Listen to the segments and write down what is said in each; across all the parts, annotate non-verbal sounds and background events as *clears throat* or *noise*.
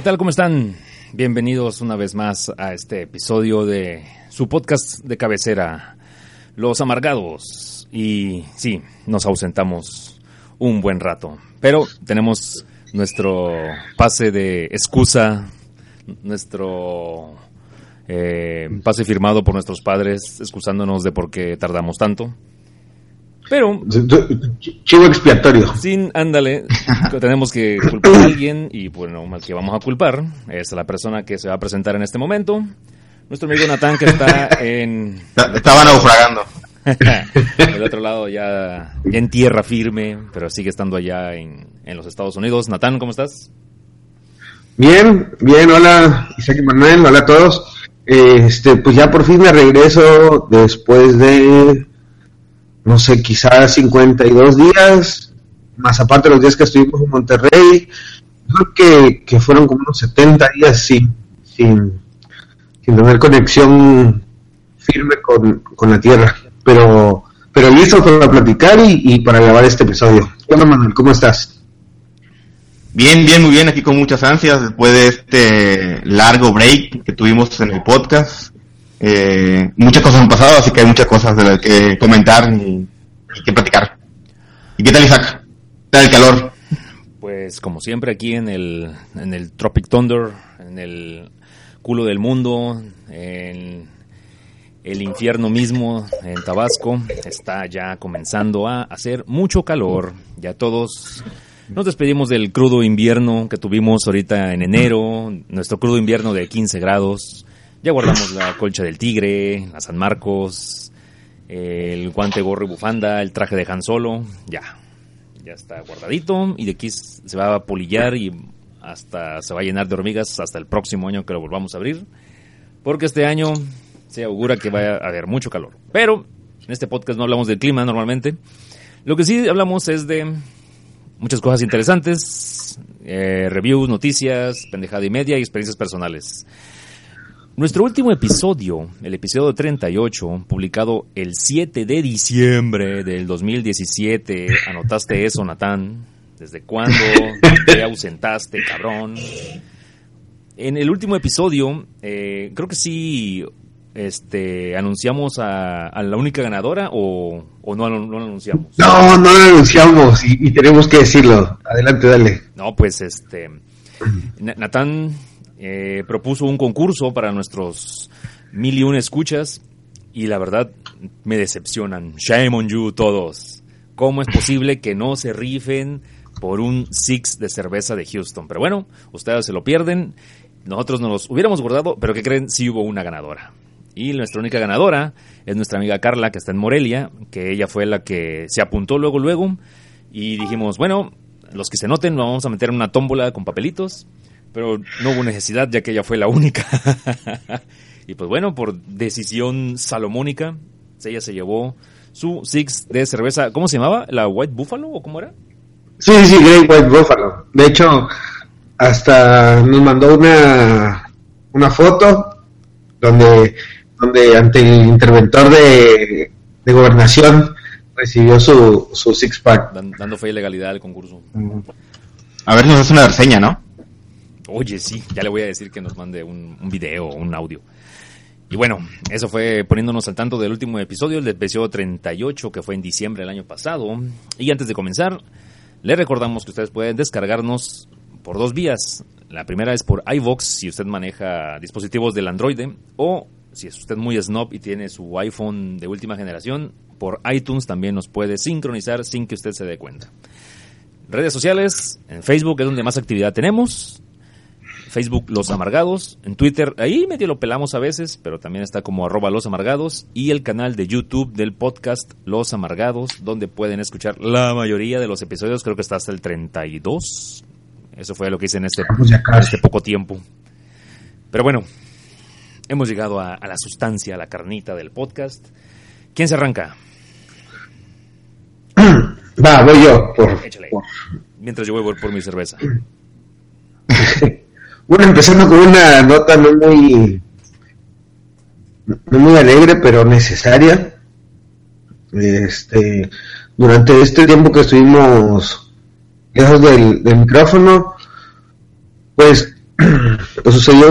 ¿qué tal? ¿Cómo están? Bienvenidos una vez más a este episodio de su podcast de cabecera, Los Amargados. Y sí, nos ausentamos un buen rato, pero tenemos nuestro pase de excusa, nuestro eh, pase firmado por nuestros padres, excusándonos de por qué tardamos tanto. Pero. Chivo expiatorio. Sin, ándale, *laughs* tenemos que culpar a alguien y, bueno, al que vamos a culpar es la persona que se va a presentar en este momento. Nuestro amigo Natán, que está *laughs* en. Estaba naufragando. *laughs* Del otro lado, ya, ya en tierra firme, pero sigue estando allá en, en los Estados Unidos. Natán, ¿cómo estás? Bien, bien, hola Isaac Manuel, hola a todos. Este, pues ya por fin me regreso después de no sé, quizás 52 días, más aparte los días que estuvimos en Monterrey, creo que, que fueron como unos 70 días sin, sin, sin tener conexión firme con, con, la tierra. Pero, pero listo para platicar y, y para grabar este episodio. Hola Manuel, ¿cómo estás? Bien, bien, muy bien, aquí con muchas ansias después de este largo break que tuvimos en el podcast. Eh, muchas cosas han pasado, así que hay muchas cosas de las que comentar y, que platicar. ¿Y qué tal, Isaac? ¿Qué tal el calor? Pues como siempre aquí en el, en el Tropic Thunder, en el culo del mundo, en el infierno mismo, en Tabasco, está ya comenzando a hacer mucho calor. Ya todos nos despedimos del crudo invierno que tuvimos ahorita en enero, nuestro crudo invierno de 15 grados. Ya guardamos la colcha del tigre, la San Marcos, el guante, gorro y bufanda, el traje de Han Solo, ya. Ya está guardadito y de aquí se va a polillar y hasta se va a llenar de hormigas hasta el próximo año que lo volvamos a abrir. Porque este año se augura que va a haber mucho calor. Pero en este podcast no hablamos del clima normalmente. Lo que sí hablamos es de muchas cosas interesantes, eh, reviews, noticias, pendejada y media y experiencias personales. Nuestro último episodio, el episodio 38, publicado el 7 de diciembre del 2017, anotaste eso, Natán. ¿Desde cuándo te ausentaste, cabrón? En el último episodio, eh, creo que sí este, anunciamos a, a la única ganadora o, o no, no, lo anunciamos. No, no lo anunciamos y, y, tenemos que decirlo. Adelante, dale. No, pues este, Natán eh, propuso un concurso para nuestros mil y un escuchas y la verdad me decepcionan. Shame on you todos. ¿Cómo es posible que no se rifen por un six de cerveza de Houston? Pero bueno, ustedes se lo pierden. Nosotros nos los hubiéramos guardado, pero que creen? Sí hubo una ganadora. Y nuestra única ganadora es nuestra amiga Carla, que está en Morelia, que ella fue la que se apuntó luego, luego. Y dijimos, bueno, los que se noten, nos vamos a meter en una tómbola con papelitos pero no hubo necesidad ya que ella fue la única. *laughs* y pues bueno, por decisión salomónica, ella se llevó su six de cerveza, ¿cómo se llamaba? ¿La White Buffalo o cómo era? Sí, sí, Great White Buffalo. De hecho, hasta nos mandó una, una foto donde, donde ante el interventor de, de gobernación recibió su, su six pack. Dando fe y legalidad al concurso. A ver nos hace una reseña, ¿no? Oye, sí, ya le voy a decir que nos mande un, video o un audio. Y bueno, eso fue poniéndonos al tanto del último episodio, el del episodio 38, que fue en diciembre del año pasado. Y antes de comenzar, le recordamos que ustedes pueden descargarnos por dos vías. La primera es por iVox, si usted maneja dispositivos del Android, o si es usted muy snob y tiene su iPhone de última generación, por iTunes también nos puede sincronizar sin que usted se dé cuenta. Redes sociales, en Facebook es donde más actividad tenemos. Facebook Los Amargados, en Twitter, ahí medio lo pelamos a veces, pero también está como arroba Los Amargados, y el canal de YouTube del podcast Los Amargados, donde pueden escuchar la mayoría de los episodios, creo que está hasta el 32. Eso fue lo que hice en este, en este poco tiempo. Pero bueno, hemos llegado a, a, la sustancia, a la carnita del podcast. ¿Quién se arranca? *clears throat* Va, voy yo. Por, por... Mientras yo voy por mi cerveza. *clears throat* Bueno, empezando con una nota no muy, no muy alegre, pero necesaria. Este, durante este tiempo que estuvimos lejos del, micrófono, pues *clears throat* pues sucedió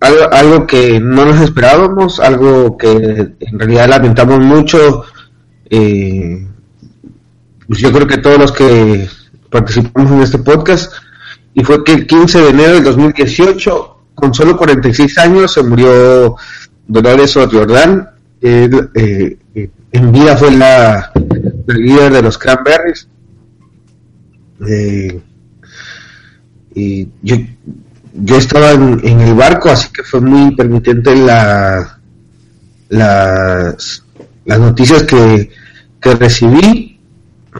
algo, algo que no nos esperábamos, algo que en realidad lamentamos mucho. Eh, pues yo creo que todos los que participamos en este podcast, y fue que el 15 de enero del 2018, con solo 46 años, se murió Dolores O'Riordan. Eh, en vida fue la, líder de los Cranberries. Eh, y yo, yo estaba en, el barco, así que fue muy intermitente la, las, las noticias que, que recibí,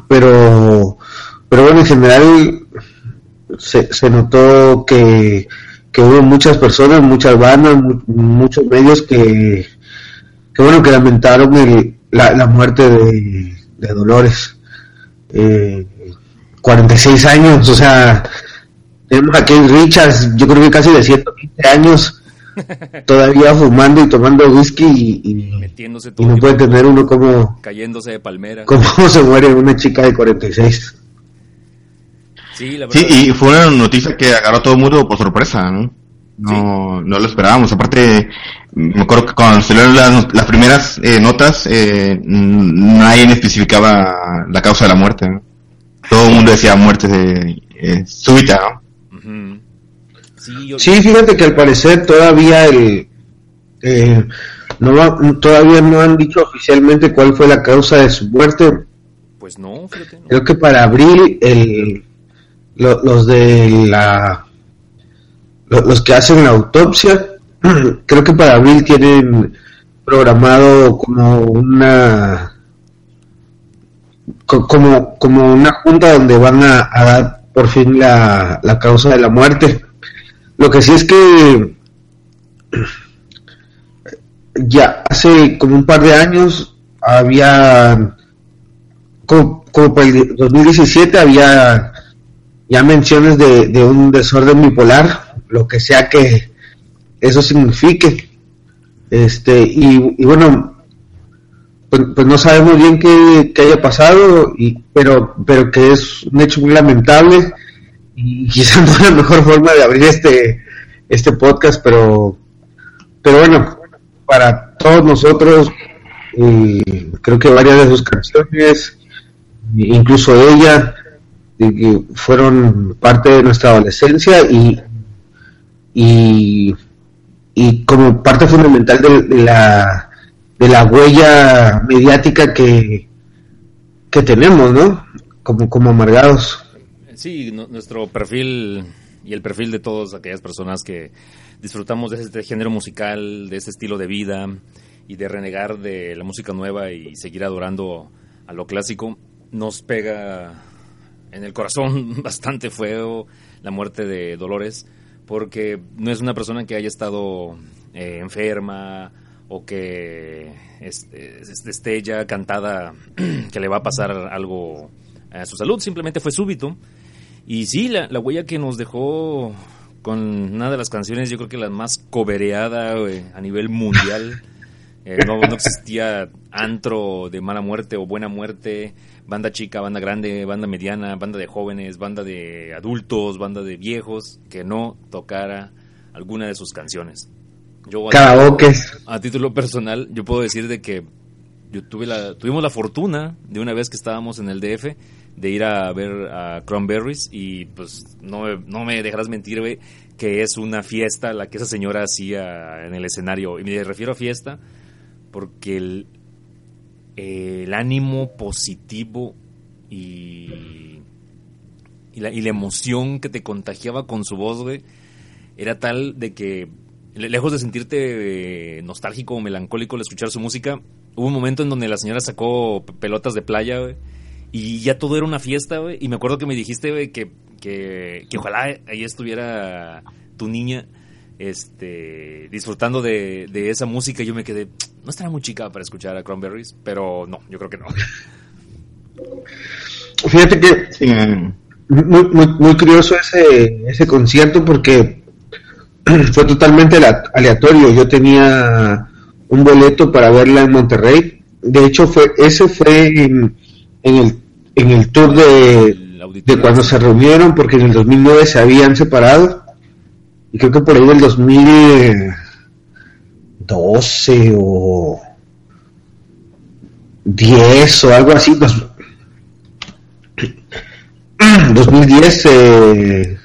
pero, pero bueno, en general se, se notó que, que hubo muchas personas, muchas bandas, muchos medios que, que bueno, que lamentaron el, la, muerte de, Dolores. Eh, 46 años, o sea, tenemos a Keith Richards, yo creo que casi de 120 años, *laughs* todavía fumando y tomando whisky y, Metiéndose y no puede tener uno como... Cayéndose de palmera. Cómo *laughs* se muere una chica de 46. Sí, y fue una noticia que agarró a todo el mundo por sorpresa, ¿no? No, no lo esperábamos. Aparte, me acuerdo que cuando salieron las, las primeras eh, notas, eh, nadie especificaba la causa de la muerte. Todo el mundo decía muerte de, eh, súbita, ¿no? sí, fíjate que al parecer todavía el, eh, no todavía no han dicho oficialmente cuál fue la causa de su muerte. Pues no, Creo que para abril el, los de la los que hacen la autopsia, *clears throat* creo que para abril tienen programado como una como, como una junta donde van a, dar por fin la, la causa de la muerte. Lo que sí es que *clears throat* ya hace como un par de años había como, como para el 2017 había ya menciones de, de un desorden bipolar lo que sea que eso signifique. Este, y, bueno, pues, pues, no sabemos bien qué, haya pasado, y, pero, pero que es un hecho muy lamentable y *laughs* quizás no es la mejor forma de abrir este, este podcast, pero, pero bueno, para todos nosotros, creo que varias de sus canciones, incluso ella, fueron parte de nuestra adolescencia y, y, y como parte fundamental de, la, de la huella mediática que, que tenemos, ¿no? Como, como amargados. Sí, nuestro perfil y el perfil de todas aquellas personas que disfrutamos de este género musical, de este estilo de vida y de renegar de la música nueva y seguir adorando a lo clásico, nos pega en el corazón *laughs* bastante feo la muerte de Dolores porque no es una persona que haya estado eh, enferma o que esté ya cantada *clears throat* que le va a pasar algo a su salud, simplemente fue súbito. Y sí, la, huella que nos dejó con una de las canciones, yo creo que la más cobereada a nivel mundial. *laughs* Eh, no, no, existía antro de mala muerte o buena muerte banda chica, banda grande, banda mediana, banda de jóvenes, banda de adultos, banda de viejos, que no tocara alguna de sus canciones. Yo a, título personal, yo puedo decir de que yo tuve la, tuvimos la fortuna de una vez que estábamos en el DF de ir a ver a Cranberries y pues no, no me dejarás mentir, que es una fiesta la que esa señora hacía en el escenario. Y me refiero a fiesta porque el, el ánimo positivo y, y, la, emoción que te contagiaba con su voz, güey, era tal de que, lejos de sentirte eh, nostálgico o melancólico al escuchar su música, hubo un momento en donde la señora sacó pelotas de playa, güey, y ya todo era una fiesta, güey, y me acuerdo que me dijiste, güey, que, que, que ojalá ahí estuviera tu niña este, disfrutando de, esa música, yo me quedé, no estará muy chica para escuchar a Cranberries, pero no, yo creo que no. Fíjate que muy, muy, curioso ese, ese concierto porque *clears throat* fue totalmente aleatorio. Yo tenía un boleto para verla en Monterrey. De hecho, fue ese fue en, el, en el tour de, de cuando se reunieron, porque en el 2009 se habían separado y creo que por ahí del 2012 o 10 o algo así, *clears throat* 2010 eh,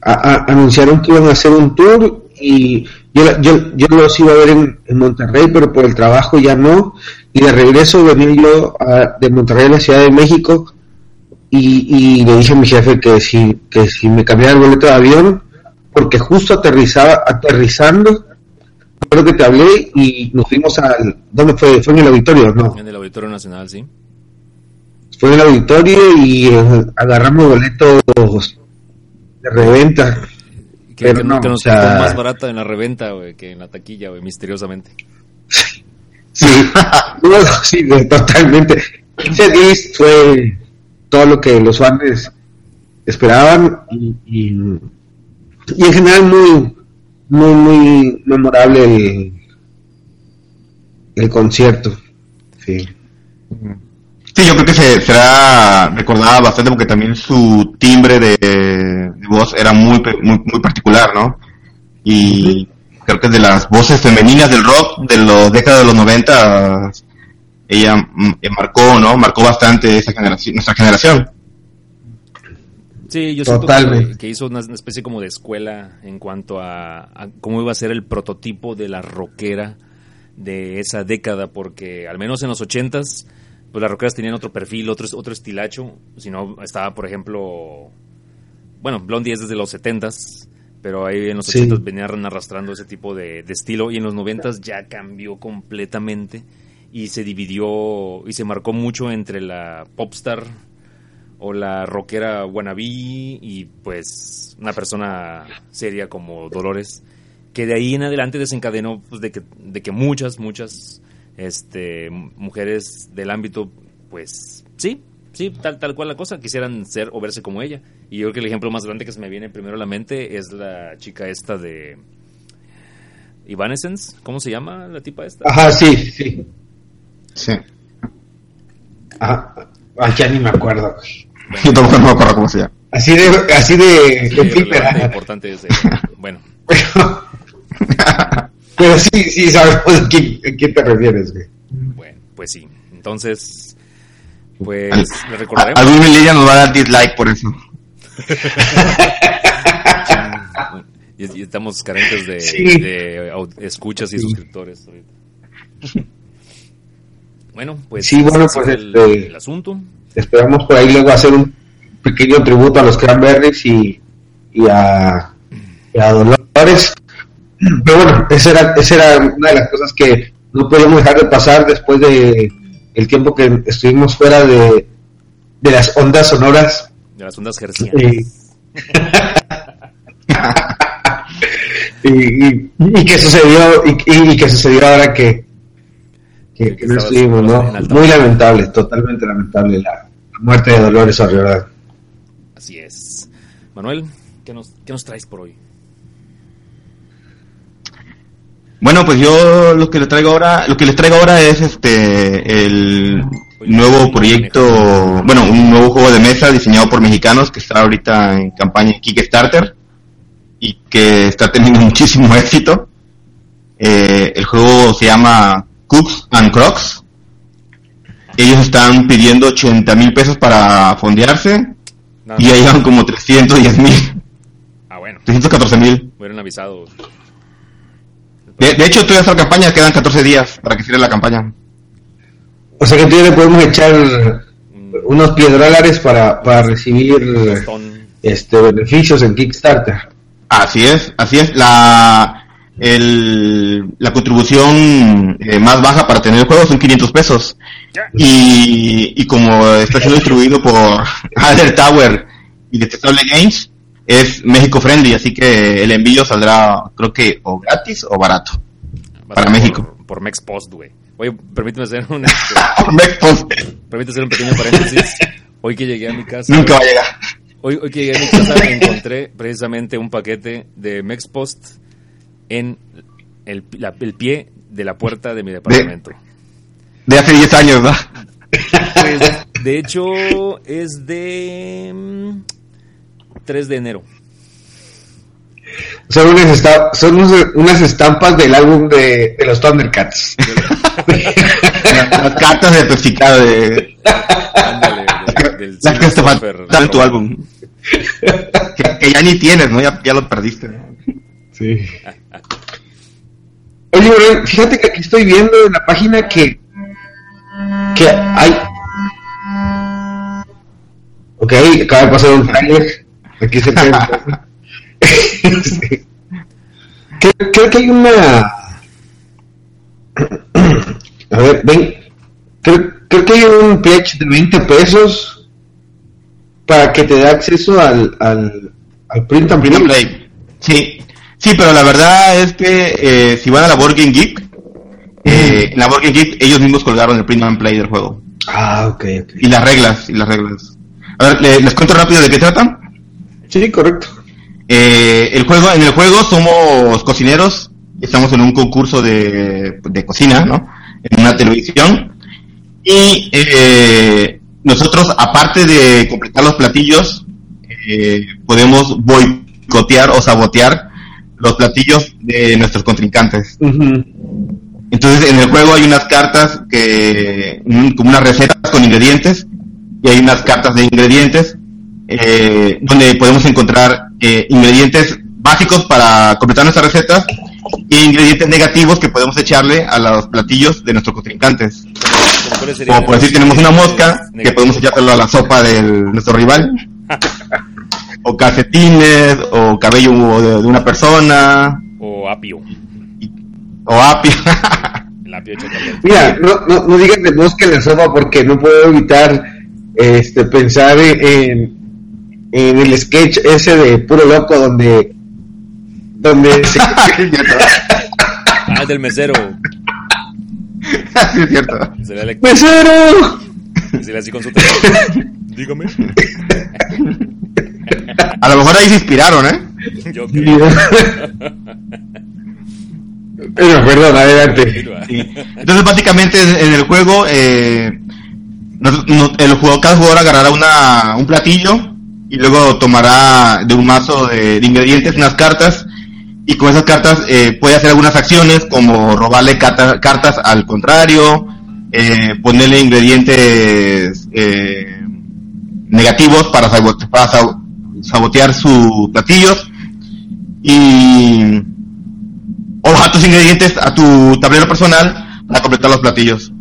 anunciaron que iban a hacer un tour y yo, yo, yo los iba a ver en, Monterrey, pero por el trabajo ya no. Y de regreso venía yo de Monterrey a la Ciudad de México y, le dije a mi jefe que si, que si me cambiara el boleto de avión, porque justo aterrizaba, aterrizando, creo que te hablé y nos fuimos al... ¿Dónde fue? ¿Fue en el auditorio? No. En el Auditorio Nacional, sí. Fue en el auditorio y eh, agarramos boletos de reventa. Que, que, no, que nos más barata en la reventa, que en la taquilla, misteriosamente. sí, *laughs* sí, totalmente. Ese disc fue todo lo que los fans esperaban y, y, en general muy, muy, muy memorable el, el concierto. Sí. Sí, yo creo que se, será recordada bastante porque también su timbre de, voz era muy, muy, muy particular, ¿no? Y creo que de las voces femeninas del rock de los décadas de los 90, ella mm, eh, marcó, ¿no? Marcó bastante esa generación, nuestra generación. Sí, yo siento que, que, hizo una, especie como de escuela en cuanto a, a, cómo iba a ser el prototipo de la rockera de esa década, porque al menos en los ochentas pues las rockeras tenían otro perfil, otro, otro estilacho. Si no, estaba, por ejemplo, bueno, Blondie es desde los 70s, pero ahí en los 80s venían arrastrando ese tipo de, estilo y en los 90s ya cambió completamente y se dividió y se marcó mucho entre la popstar o la rockera wannabe y pues una persona seria como Dolores que de ahí en adelante desencadenó pues, de, que, de que muchas, muchas este, mujeres del ámbito, pues sí, sí, tal, tal cual la cosa, quisieran ser o verse como ella. Y yo creo que el ejemplo más grande que se me viene primero a la mente es la chica esta de Evanescence, ¿cómo se llama la tipa esta? Ajá, sí, sí. Sí. Ajá, ya ni me acuerdo. *laughs* yo tampoco me acuerdo cómo se llama. Así de, así de, de importante es *laughs* bueno. Pero sí, sí sabemos a quién, te refieres, güey. Bueno, pues sí. Entonces, pues le recordaremos. Algún Lidia nos va a dar dislike por eso. *laughs* y, estamos carentes de, escuchas y suscriptores Bueno, pues sí, bueno, pues el, este, el, asunto. Esperamos por ahí luego hacer un pequeño tributo a los Cranberries y, y, a, y a Dolores. Pero bueno, esa era, esa era una de las cosas que no podíamos dejar de pasar después de el tiempo que estuvimos fuera de, de las ondas sonoras. De las ondas gercianas. *laughs* y, y, que sucedió y, y, que sucedió ahora que, que, no estuvimos, ¿no? Muy lamentable, totalmente lamentable la, muerte de Dolores Arriola. Así es. Manuel, ¿qué nos, ¿qué nos traes por hoy? Bueno, pues yo lo que les traigo ahora, lo que les traigo ahora es este el nuevo proyecto, bueno, un nuevo juego de mesa diseñado por mexicanos que está ahorita en campaña en Kickstarter y que está teniendo *laughs* muchísimo éxito. Eh, el juego se llama Cooks and Crocs. Ellos están pidiendo 80 mil pesos para fondearse y ya llevan como 310 mil. Ah, bueno. 314 mil. Hubieran avisado. De, hecho, toda esta campaña quedan 14 días para que cierre la campaña. O sea que tú le podemos echar unos piedrolares para, para recibir este beneficios en Kickstarter. Así es, así es. La, el, la contribución eh, más baja para tener el juego son 500 pesos. Y, y como está siendo distribuido por *laughs* Alder Tower y Detectable Games, es México friendly, así que el envío saldrá, creo que, o gratis o barato. para México. Por, Mexpost, güey. Oye, permíteme hacer un. *laughs* Permíteme hacer un pequeño paréntesis. Hoy que llegué a mi casa. Nunca va a llegar. Hoy, hoy que llegué a mi casa encontré precisamente un paquete de Mexpost en el, el pie de la puerta de mi departamento. De, hace 10 años, ¿no? Pues, de hecho, es de 3 de enero. son unas, esta- son unas- estampas del álbum de, de los Thundercats. Las, las cartas de Pepsica de Ándale, de- del las que te en tu álbum. Que, que ya ni tienes, ¿no? Ya, ya lo perdiste. ¿no? Sí. *laughs* Oye, Brian, fíjate que aquí estoy viendo en la página que que hay Ok, acaba de pasar un trailer aquí casa. Sí. *laughs* creo, creo que hay una a ver, ven creo, creo que hay un pledge de 20 pesos para que te dé acceso al, al, al print and. Play. Sí, sí, pero la verdad es que eh, si van a la Board Game Geek, eh, en la Board Game Geek ellos mismos colgaron el print and play del juego. Ah, ok, ok. Y las reglas, y las reglas. A ver, le- les cuento rápido de qué trata. Sí, correcto. Eh, el juego, en el juego somos cocineros, estamos en un concurso de, de cocina, ¿no? En una televisión. Y eh, nosotros, aparte de completar los platillos, eh, podemos boicotear o sabotear los platillos de nuestros contrincantes. Entonces, en el juego hay unas cartas que, como unas recetas con ingredientes, y hay unas cartas de ingredientes, eh, donde podemos encontrar eh, ingredientes básicos para completar nuestras recetas, y ingredientes negativos que podemos echarle a los platillos de nuestros contrincantes. ¿Cómo cuáles serían Como por decir, tenemos una mosca que podemos echárselo a la sopa de nuestro rival. *laughs* o calcetines, o cabello de, de una persona, O apio. o apio. El apio hecho también. *laughs* Mira, no, no, no digas de mosca en la sopa porque no puedo evitar este pensar en, en el sketch ese de puro loco donde donde *laughs* se- Ah, *laughs* el del mesero. sí, es cierto. Se le, le, ¡Mesero! se le así con su teléfono. Dígame. A lo mejor ahí se inspiraron, ¿eh? Yo *laughs* creo. Pero perdón, adelante. Sí. Entonces, básicamente, en el juego, eh, nos- el jugador, cada jugador agarrará una, un platillo y luego tomará de un mazo de, de ingredientes unas cartas y con esas cartas eh, puede hacer algunas acciones como robarle cata- cartas al contrario, eh, ponerle ingredientes eh, negativos para, para sabotear sus platillos y o bajar tus ingredientes a tu tablero personal para completar los platillos.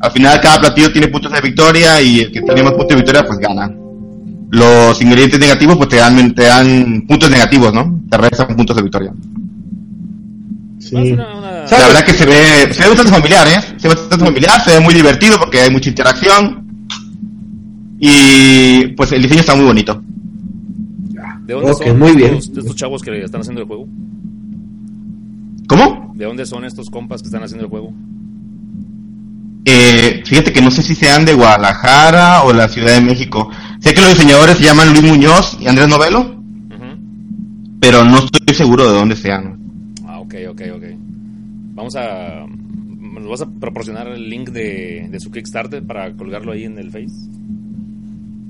Al final cada platillo tiene puntos de victoria y el que tiene más puntos de victoria pues gana. Los ingredientes negativos pues te dan, te dan puntos negativos, ¿no? Te restan puntos de victoria. Sí. Es una- una- ¿Sabes? La verdad que se ve, se ve bastante familiar, ¿eh? Se ve bastante familiar, se ve muy divertido porque hay mucha interacción. Y pues el diseño está muy bonito. ¿De dónde son muy bien. estos, estos chavos que están haciendo el juego? ¿Cómo? ¿De dónde son estos compas que están haciendo el juego? Eh, fíjate que no sé si sean de Guadalajara o la Ciudad de México. Sé que los diseñadores se llaman Luis Muñoz y Andrés Novelo, pero no estoy seguro de dónde sean. Ah, ok, ok, ok. Vamos a... ¿Nos vas a proporcionar el link de, de su Kickstarter para colgarlo ahí en el Face?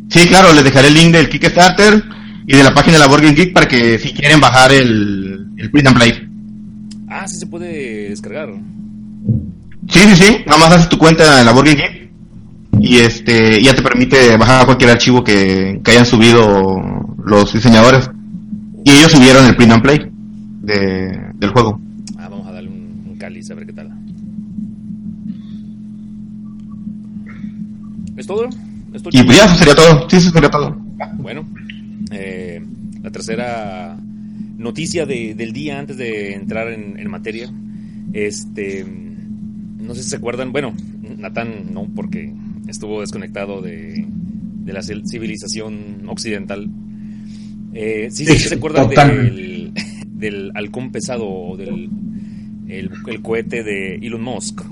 Sí, claro, les dejaré el link del Kickstarter y de la página de la Game Geek para que si quieren bajar el, el print and play. Ah, sí se puede descargar. Sí, sí, sí, nada más haces tu cuenta en la Game Geek y este ya te permite bajar cualquier archivo que, que hayan subido los diseñadores. Y ellos subieron el print and play de, del juego. Ah, vamos a darle un, un cáliz a ver qué tal. ¿Es todo? ¿Es todo, Y pues ya, eso sería todo. Sí, eso sería todo. Bueno, eh, la tercera noticia de- del día antes de entrar en, en materia. Este, no sé si se acuerdan, bueno, Natán no, porque estuvo desconectado de, de la civil- civilización occidental. Eh, sí, sí, se *laughs* acuerdan del, *laughs* del halcón pesado o del el, el cohete de Elon Musk.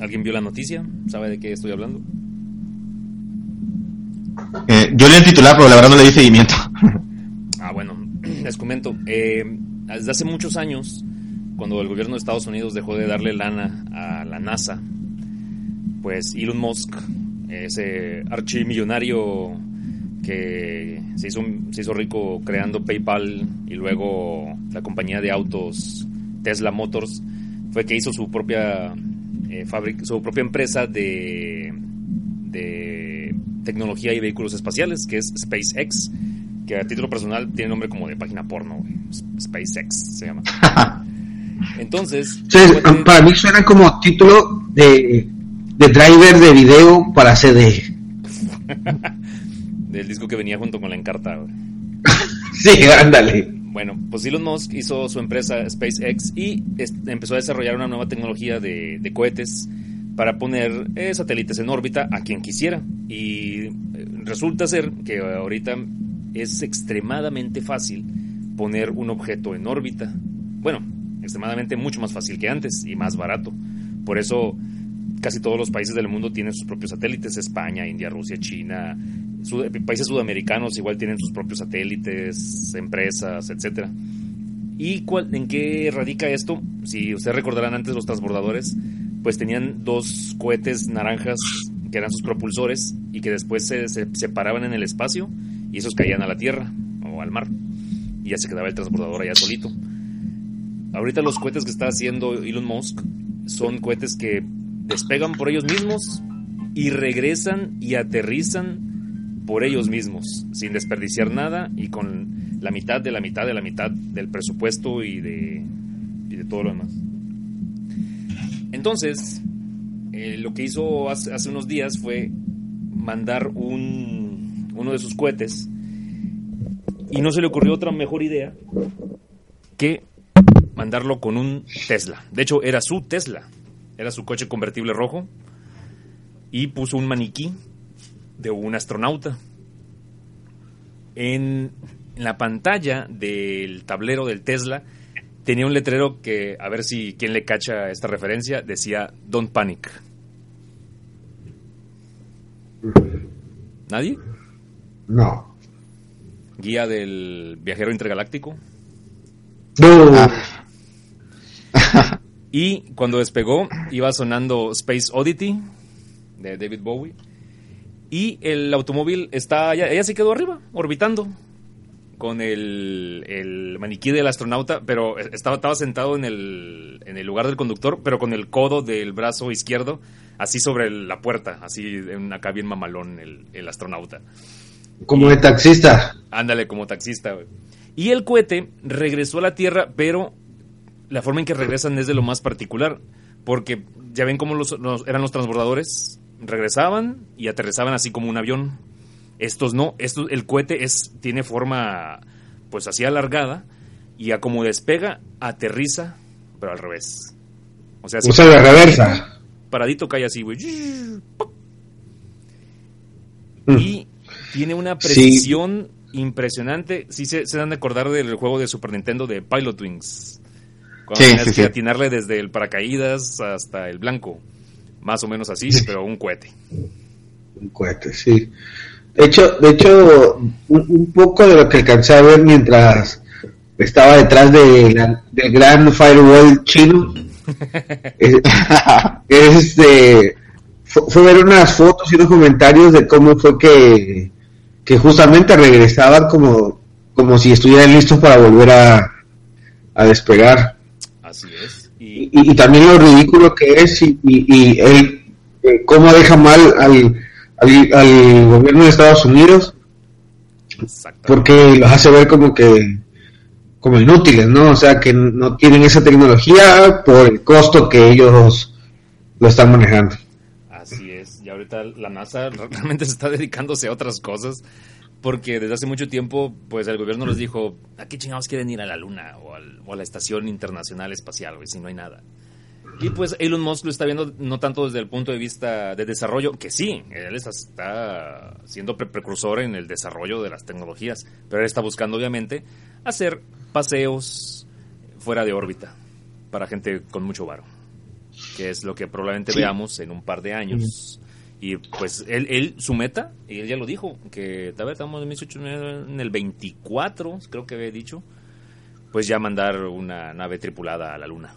¿Alguien vio la noticia? ¿Sabe de qué estoy hablando? Eh, yo leí el titular, pero la verdad no le di seguimiento. *laughs* Ah, bueno, *clears throat* les comento. Eh, desde hace muchos años, cuando el gobierno de Estados Unidos dejó de darle lana a la NASA, pues Elon Musk, ese archimillonario que se hizo, se hizo rico creando PayPal y luego la compañía de autos Tesla Motors, fue que hizo su propia, eh, su propia empresa de, de tecnología y vehículos espaciales, que es SpaceX, que a título personal tiene nombre como de página porno, SpaceX se llama. *laughs* Entonces... para mí suena como título de, de driver de video para CD. *laughs* Del disco que venía junto con la encarta. *laughs* sí, ándale. Bueno, pues Elon Musk hizo su empresa SpaceX y empezó a desarrollar una nueva tecnología de, cohetes para poner eh, satélites en órbita a quien quisiera. Y eh, resulta ser que ahorita es extremadamente fácil poner un objeto en órbita. Bueno, extremadamente mucho más fácil que antes y más barato. Por eso casi todos los países del mundo tienen sus propios satélites, España, India, Rusia, China, países sudamericanos igual tienen sus propios satélites, empresas, etcétera. ¿Y cuál, en qué radica esto? Si ustedes recordarán antes los transbordadores, pues tenían dos cohetes naranjas que eran sus propulsores y que después se, se separaban en el espacio y esos caían a la tierra o al mar y ya se quedaba el transbordador allá solito. Ahorita los cohetes que está haciendo Elon Musk son cohetes que despegan por ellos mismos y regresan y aterrizan por ellos mismos, sin desperdiciar nada y con la mitad de la mitad de la mitad del presupuesto y de todo lo demás. Entonces, eh, lo que hizo hace, hace, unos días fue mandar un, uno de sus cohetes y no se le ocurrió otra mejor idea que mandarlo con un Tesla. De hecho, era su Tesla. Era su coche convertible rojo. Y puso un maniquí de un astronauta. En, la pantalla del tablero del Tesla tenía un letrero que, a ver si quién le cacha esta referencia, decía Don't Panic. ¿Nadie? No. Guía del viajero intergaláctico. No. Ah. *laughs* y cuando despegó, iba sonando Space Oddity de David Bowie. Y el automóvil está, ella, ella se quedó arriba, orbitando, con el, maniquí del astronauta, pero estaba, estaba sentado en el, en el lugar del conductor, pero con el codo del brazo izquierdo, así sobre la puerta, así acá bien mamalón el, el astronauta. Como de taxista. Ándale, como taxista. Y el cohete regresó a la Tierra, pero la forma en que regresan es de lo más particular, porque ya ven cómo los, eran los transbordadores, regresaban y aterrizaban así como un avión. Estos no, estos, el cohete es, tiene forma pues así alargada y a como despega, aterriza, pero al revés. O sea, la reversa. Paradito cae así, güey. Mm. Y tiene una precisión impresionante. Sí se, se dan de acordar del juego de Super Nintendo de Pilot Wings sí, que atinarle desde el paracaídas hasta el blanco. Más o menos así, pero un cohete. Un cohete, sí. De hecho, de hecho un, poco de lo que alcancé a ver mientras estaba detrás de del gran firewall chino, *laughs* *laughs* es, este, fue, ver unas fotos y unos comentarios de cómo fue que, que justamente regresaban como, como si estuvieran listos para volver a, a despegar. Así es. Y, también lo ridículo que es y, y, él, eh, cómo deja mal al, al, gobierno de Estados Unidos. Porque los hace ver como que como inútiles, ¿no? O sea, que no tienen esa tecnología por el costo que ellos lo están manejando. Así es, y ahorita la NASA *laughs* realmente se está dedicándose a otras cosas porque desde hace mucho tiempo, pues el gobierno les dijo, ¿a qué chingados quieren ir a la Luna o, a la Estación Internacional Espacial, güey, si no hay nada? Y pues Elon Musk lo está viendo no tanto desde el punto de vista de desarrollo, que sí, él está siendo precursor en el desarrollo de las tecnologías, pero él está buscando obviamente hacer paseos fuera de órbita para gente con mucho varo, que es lo que probablemente veamos en un par de años. Y pues él, él, su meta, y él ya lo dijo, que tal vez estamos en el 24, creo que había dicho, pues ya mandar una nave tripulada a la Luna.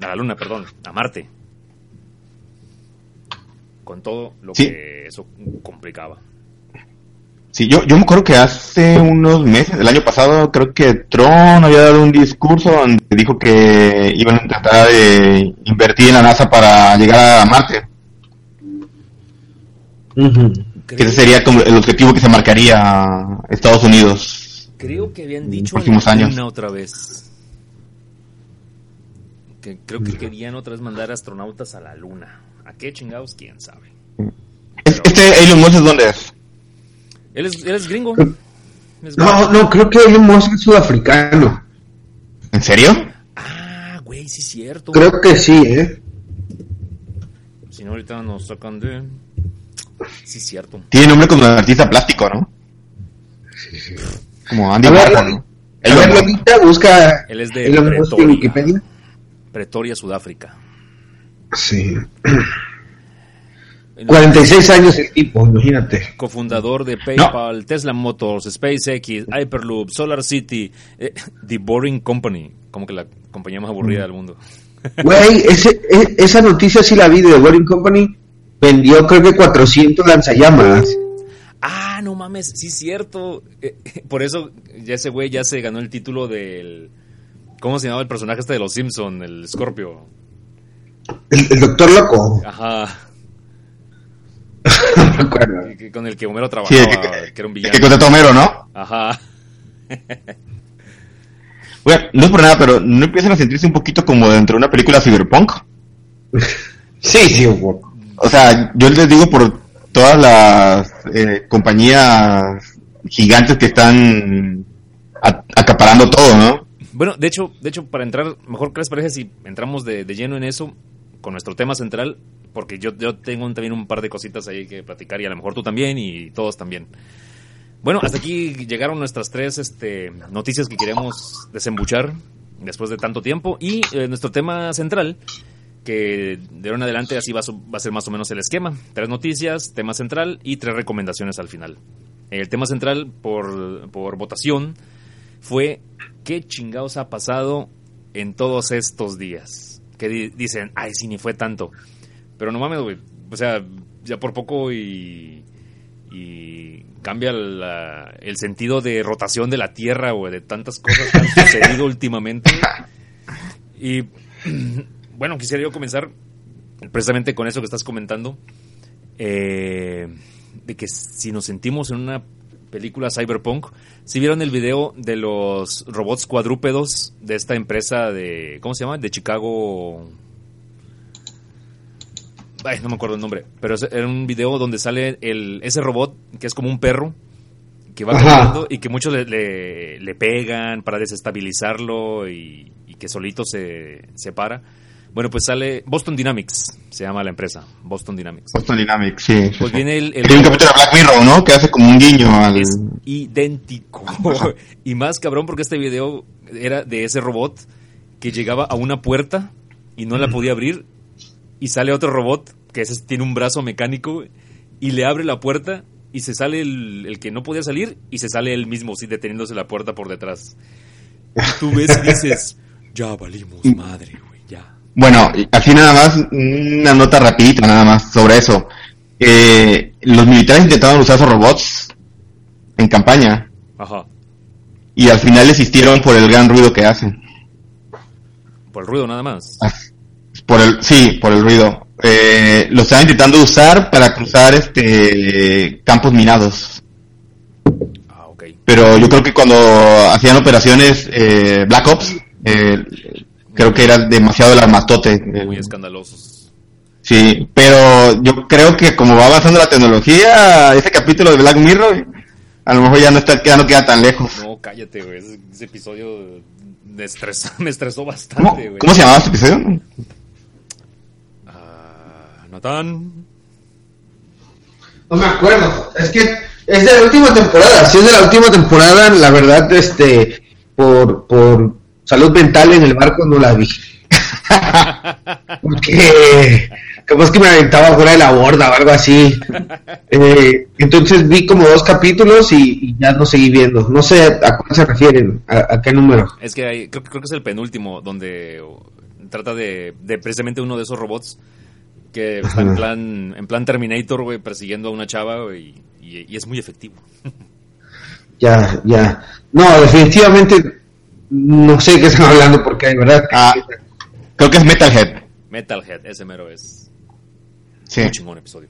A la Luna, perdón, a Marte. Con todo lo que eso complicaba. Sí, yo, yo me acuerdo que hace unos meses, el año pasado, creo que Tron había dado un discurso donde dijo que iban a tratar de invertir en la NASA para llegar a Marte. Que ese sería como el objetivo que se marcaría Estados Unidos. Creo que habían dicho próximos años. otra vez. Que creo que querían otra vez mandar astronautas a la Luna. ¿A qué chingados? ¿Quién sabe? ¿Este Elon Musk es dónde es? Él es, él es gringo. Es No, no, creo que Elon Musk es sudafricano. ¿En serio? Ah, güey, sí es cierto. Creo que sí, ¿eh? Si no, ahorita nos sacan de... Sí es cierto. Tiene nombre como artista plástico, ¿no? Como Andy A ver, Warhol, ¿no? Elon Musk. Busca Él es de Elon Musk en. Wikipedia. Pretoria, Sudáfrica. Sí. 46 años el tipo, imagínate. Cofundador de PayPal, Tesla Motors, SpaceX, Hyperloop, Solar City, eh, The Boring Company, como que la compañía más aburrida del mundo. *laughs* Güey, ese, e- esa noticia sí la vi de The Boring Company. Vendió creo que 400 lanzallamas. Ah, no mames, sí es cierto. Eh, *laughs* por eso ya ese güey ya se ganó el título del... ¿Cómo se llamaba el personaje este de los Simpson, el Scorpio? El, el doctor loco. Ajá. *laughs* Con el que Homero Sí, trabajaba, el que, que era un el villano. que contrató a Homero, ¿no? Ajá. *laughs* Bueno, no es por nada, pero ¿no empiezan a sentirse un poquito como dentro de una película cyberpunk? *laughs* Sí, sí, un poco. O sea, yo les digo por todas las eh, compañías gigantes que están acaparando todo, ¿no? Bueno, de hecho, de hecho, para entrar, mejor que les parece si entramos de, de lleno en eso, con nuestro tema central, porque yo, yo tengo también un par de cositas ahí que platicar y a lo mejor tú también y todos también. Bueno, hasta aquí llegaron nuestras tres este, noticias que queríamos desembuchar después de tanto tiempo y eh, nuestro tema central, que de ahora en adelante así va va a ser más o menos el esquema. Tres noticias, tema central y tres recomendaciones al final. El tema central por, por votación fue qué chingados ha pasado en todos estos días. Que di- dicen, ay, sí, ni fue tanto. Pero no mames, güey. O sea, ya por poco y, y cambia la- el sentido de rotación de la Tierra, güey, de tantas cosas que han *laughs* sucedido últimamente. Y *clears throat* bueno, quisiera yo comenzar precisamente con eso que estás comentando. eh, de que si nos sentimos en una película cyberpunk, si vieron el video de los robots cuadrúpedos de esta empresa de, ¿cómo se llama? De Chicago. Ay, no me acuerdo el nombre, pero es- era un video donde sale el, ese robot que es como un perro que va caminando y que muchos le, le- le pegan para desestabilizarlo y, y que solito se, se para. Bueno, pues sale Boston Dynamics, se llama la empresa, Boston Dynamics. Boston Dynamics, sí. Pues viene el, el Hay un capítulo de Black Mirror, ¿no? Que hace como un guiño al... es idéntico. *laughs* y más cabrón porque este video era de ese robot que llegaba a una puerta y no la podía abrir y sale otro robot que tiene un brazo mecánico y le abre la puerta y se sale el, el que no podía salir y se sale él mismo, sí, deteniéndose la puerta por detrás. Y tú ves y dices, ya valimos madre, güey, ya. Bueno, aquí nada más, una nota rapidita nada más sobre eso. Eh, los militares intentaron usar esos robots en campaña Ajá. y al final desistieron por el gran ruido que hacen. Por el ruido nada más. Por el, sí, por el ruido. Eh, lo estaban intentando usar para cruzar este campos minados. Ah, ok. Pero yo creo que cuando hacían operaciones eh, Black Ops, eh, creo que era demasiado el armatote. eh, Muy escandalosos. Sí, pero yo creo que como va avanzando la tecnología, ese capítulo de Black Mirror, a lo mejor ya no está, ya no queda tan lejos. No, cállate, güey. Ese, ese episodio me estresó, *laughs* me estresó ¿Cómo, bastante, güey. cómo se llamaba este episodio? Ah, Natán. No me acuerdo. Es que es de la última temporada. Si es de la última temporada, la verdad, este, por, por salud mental en el barco no la vi. Porque capaz que me aventaba fuera de la borda o algo así. Eh, entonces vi como dos capítulos y, y ya no seguí viendo. No sé a cuál se refieren, a, a qué número. Es que hay- creo, creo que es el penúltimo donde trata de, de precisamente uno de esos robots Que está en plan, en plan Terminator, güey, persiguiendo a una chava, y es muy efectivo. Ya, ya. No, definitivamente no sé de qué están hablando porque hay verdad. Ah, creo que es Metalhead. Metalhead, ese mero es. Sí. Un chingón episodio.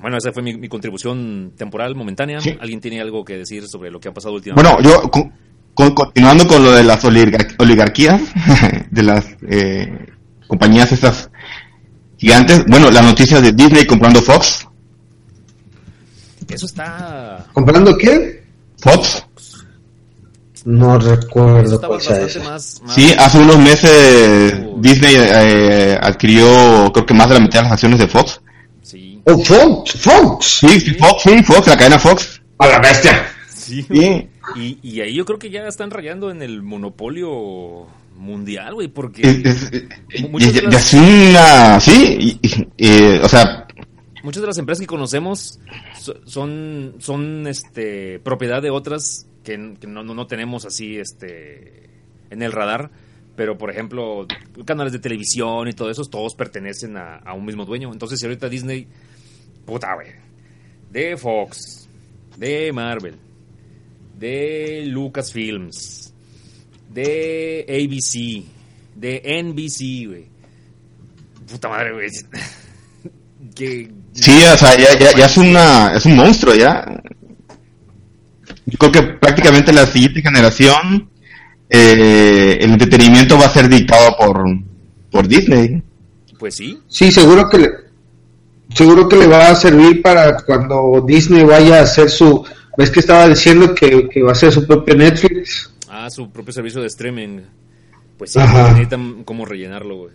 Bueno, esa fue mi, mi contribución temporal, momentánea. Sí. ¿Alguien tiene algo que decir sobre lo que ha pasado últimamente? Bueno, yo con- con- continuando con lo de las oligar- oligarquías, *laughs* de las eh, compañías estas gigantes, bueno, la noticia de Disney comprando Fox, Eso está. ¿Comprando qué? Fox, No recuerdo cuál sea esa. más. más- sí, hace unos meses Disney eh, adquirió creo que más de la mitad de las acciones de Fox. Sí. Oh, Fox, Fox. Sí, sí, Fox, sí, Fox, la cadena Fox. A la bestia. Sí. Sí. Y, y ahí yo creo que ya están rayando en el monopolio mundial, güey, porque. Es, es- es- Muchas de ya- las- ya es una, sí, y- y- eh, o sea, muchas de las empresas que conocemos so- son son este propiedad de otras que, no, no, no tenemos así este en el radar pero por ejemplo canales de televisión y todo eso todos pertenecen a, a un mismo dueño entonces si ahorita Disney puta güey de Fox de Marvel de Lucasfilms de ABC de NBC güey puta madre güey *laughs* que Sí, o sea, ya, ya, ya es una, es un monstruo ya. Yo creo que prácticamente la siguiente generación, eh, el entretenimiento va a ser dictado por, por Disney. Pues sí, Sí, seguro que le, seguro que le va a servir para cuando Disney vaya a hacer su, ves que estaba diciendo que, que va a hacer su propio Netflix. Ah, su propio servicio de streaming. Pues sí, Ajá. necesitan cómo rellenarlo, güey.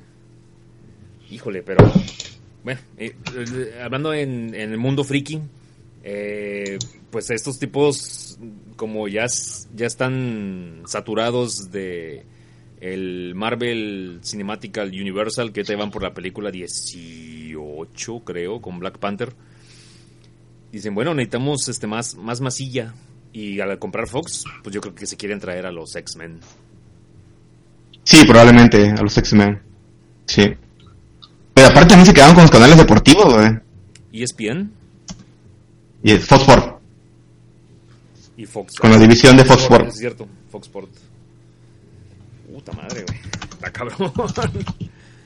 Híjole, pero... Bueno, eh, eh, hablando en, en el mundo friki, eh, pues estos tipos como ya, ya están saturados de el Marvel Cinematical Universal, que te van por la película 18, creo, con Black Panther. Dicen, bueno, necesitamos este más, más masilla. Y al comprar Fox, pues yo creo que se quieren traer a los X-Men. Sí, probablemente, a los X-Men. Sí. Pero aparte también se quedaron con los canales deportivos, güey. ESPN Y el Fox Sport, y Fox. con la división de Fox Sport. Es cierto, Fox Sport. Puta madre, güey. Está cabrón.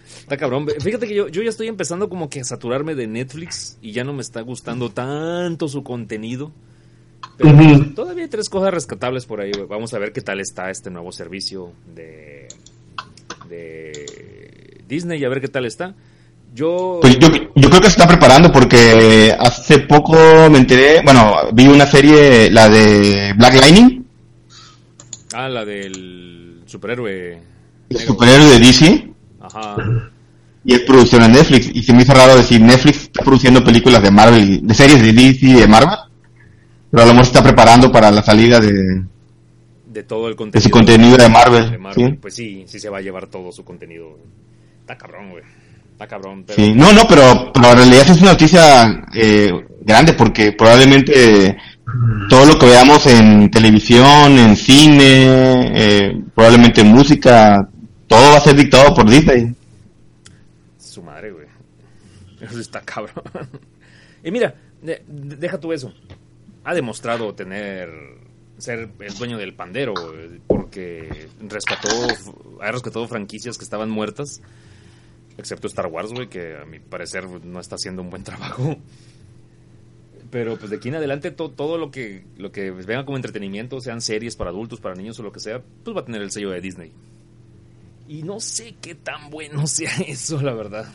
Está cabrón. Fíjate que yo, yo ya estoy empezando como que a saturarme de Netflix y ya no me está gustando tanto su contenido. Pero todavía hay tres cosas rescatables por ahí. Vamos a ver qué tal está este nuevo servicio de, de Disney y a ver qué tal está. Yo... Pues yo, yo creo que se está preparando porque hace poco me enteré, bueno, vi una serie, la de Black Lightning, Ah, la del superhéroe. el superhéroe de DC, Ajá. y es producción en Netflix. Y se me hizo raro decir Netflix está produciendo películas de Marvel, de series de DC y de Marvel, pero a lo mejor se está preparando para la salida de, De todo el de contenido. su contenido de Marvel. de Marvel. ¿sí? Pues sí, sí se va a llevar todo su contenido. Está cabrón, güey. Está cabrón. Pero Sí, no, no, pero, pero en realidad es una noticia eh, grande porque probablemente eh, todo lo que veamos en televisión, en cine, eh, probablemente en música, todo va a ser dictado por Disney. su madre, güey. Eso está cabrón. y mira, de- de- deja tú eso. Ha demostrado tener ser el dueño del pandero güey, porque rescató ha rescatado franquicias que estaban muertas excepto Star Wars, güey, que a mi parecer no está haciendo un buen trabajo. Pero pues de aquí en adelante to- todo lo que lo que venga como entretenimiento, sean series para adultos, para niños o lo que sea, pues va a tener el sello de Disney. Y no sé qué tan bueno *laughs* sea eso, la verdad.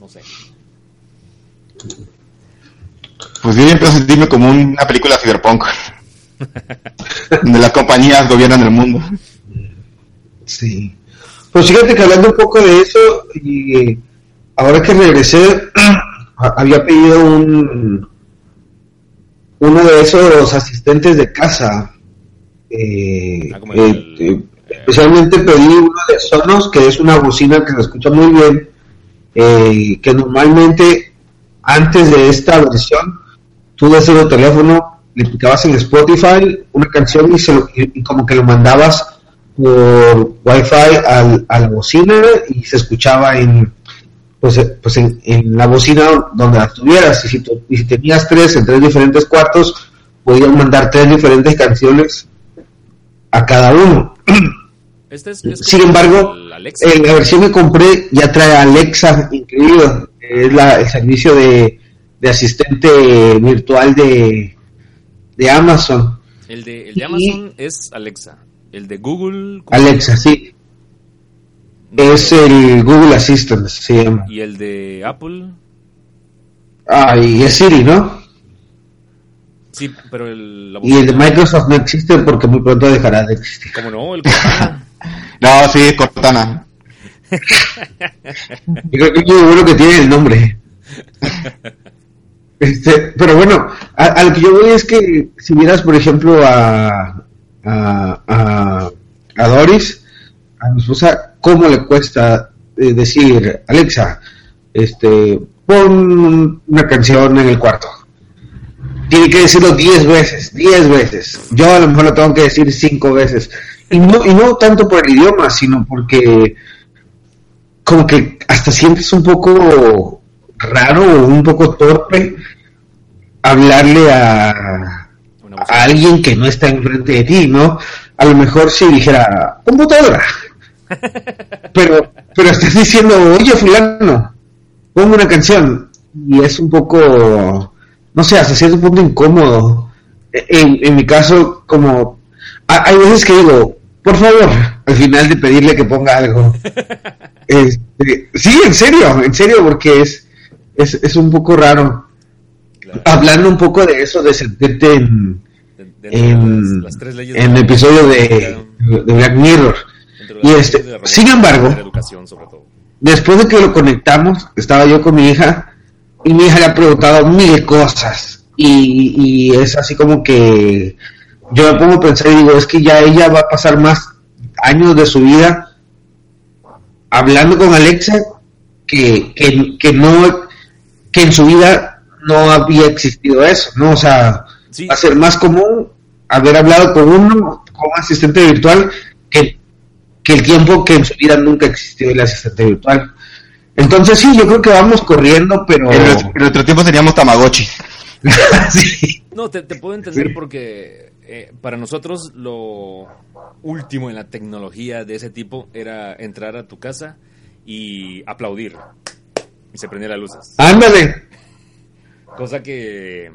No sé. Pues yo empiezo a sentirme como una película cyberpunk, *laughs* donde las compañías gobiernan el mundo. Sí. Pues fíjate que hablando un poco de eso, y eh, ahora que regresé, *clears throat* había pedido un uno de esos asistentes de casa. Eh, Ah, eh, el- eh, especialmente pedí uno de Sonos, que es una bocina que se escucha muy bien, eh, que normalmente antes de esta versión, tú desde el teléfono le picabas en Spotify una canción y, se lo- y como que lo mandabas por Wi-Fi al, a la bocina y se escuchaba en pues, eh, pues en, en la bocina donde la tuvieras. Y si, tu- y si tenías tres en tres diferentes cuartos podías mandar tres diferentes canciones a cada uno. Este es, es sin embargo en la versión que compré ya trae Alexa incluido es la, el servicio de, de asistente virtual de, de Amazon. El de, el de y- Amazon es Alexa. El de Google. ¿cómo se Alexa sí No, es el Google Assistant se llama Y el de Apple. ah y es Siri ¿no? Sí, pero el. la y el de Microsoft no existe porque muy pronto dejará de existir ¿Cómo no? El Cortana. *laughs* No, sí, Cortana. *laughs* Y creo que es muy bueno que tiene el nombre. *laughs* Este, pero bueno, a, a lo que yo voy es que si vieras, por ejemplo, a, a, a, Doris, a mi esposa, ¿cómo le cuesta eh, decir, Alexa, este, pon una canción en el cuarto? Tiene que decirlo 10 veces, 10 veces. Yo a lo mejor lo tengo que decir 5 veces. Y no, y no tanto por el idioma, sino porque como que hasta sientes un poco raro o un poco torpe hablarle a, A alguien que no está enfrente de ti, ¿no? A lo mejor si dijera computadora, *laughs* pero pero estás diciendo, oye fulano, pongo una canción y es un poco, no sé, hasta cierto punto incómodo. E, En, en mi caso, como ha- hay veces que digo, por favor, al final de pedirle que ponga algo. *laughs* Este, sí, en serio, en serio, porque es, es, es un poco raro. Claro. Hablando un poco de eso, de sentirte en, en, las, las el episodio de, de Black Mirror. Y este, sin embargo. Después de que lo conectamos, estaba yo con mi hija y mi hija le ha preguntado mil cosas. Y, y es así como que yo me pongo a pensar y digo, es que ya ella va a pasar más años de su vida hablando con Alexa que, que, que no que en su vida no había existido eso, ¿no? O sea, Sí. va a ser más común haber hablado con uno, un asistente virtual, que, que el tiempo que en su vida nunca existió el asistente virtual. Entonces sí, yo creo que vamos corriendo, pero... En nuestro, en nuestro tiempo teníamos Tamagotchi. *laughs* Sí. No, te, te puedo entender Sí. porque eh, para nosotros lo último en la tecnología de ese tipo era entrar a tu casa y aplaudir. Y se prendían las luces. Ándale. Cosa que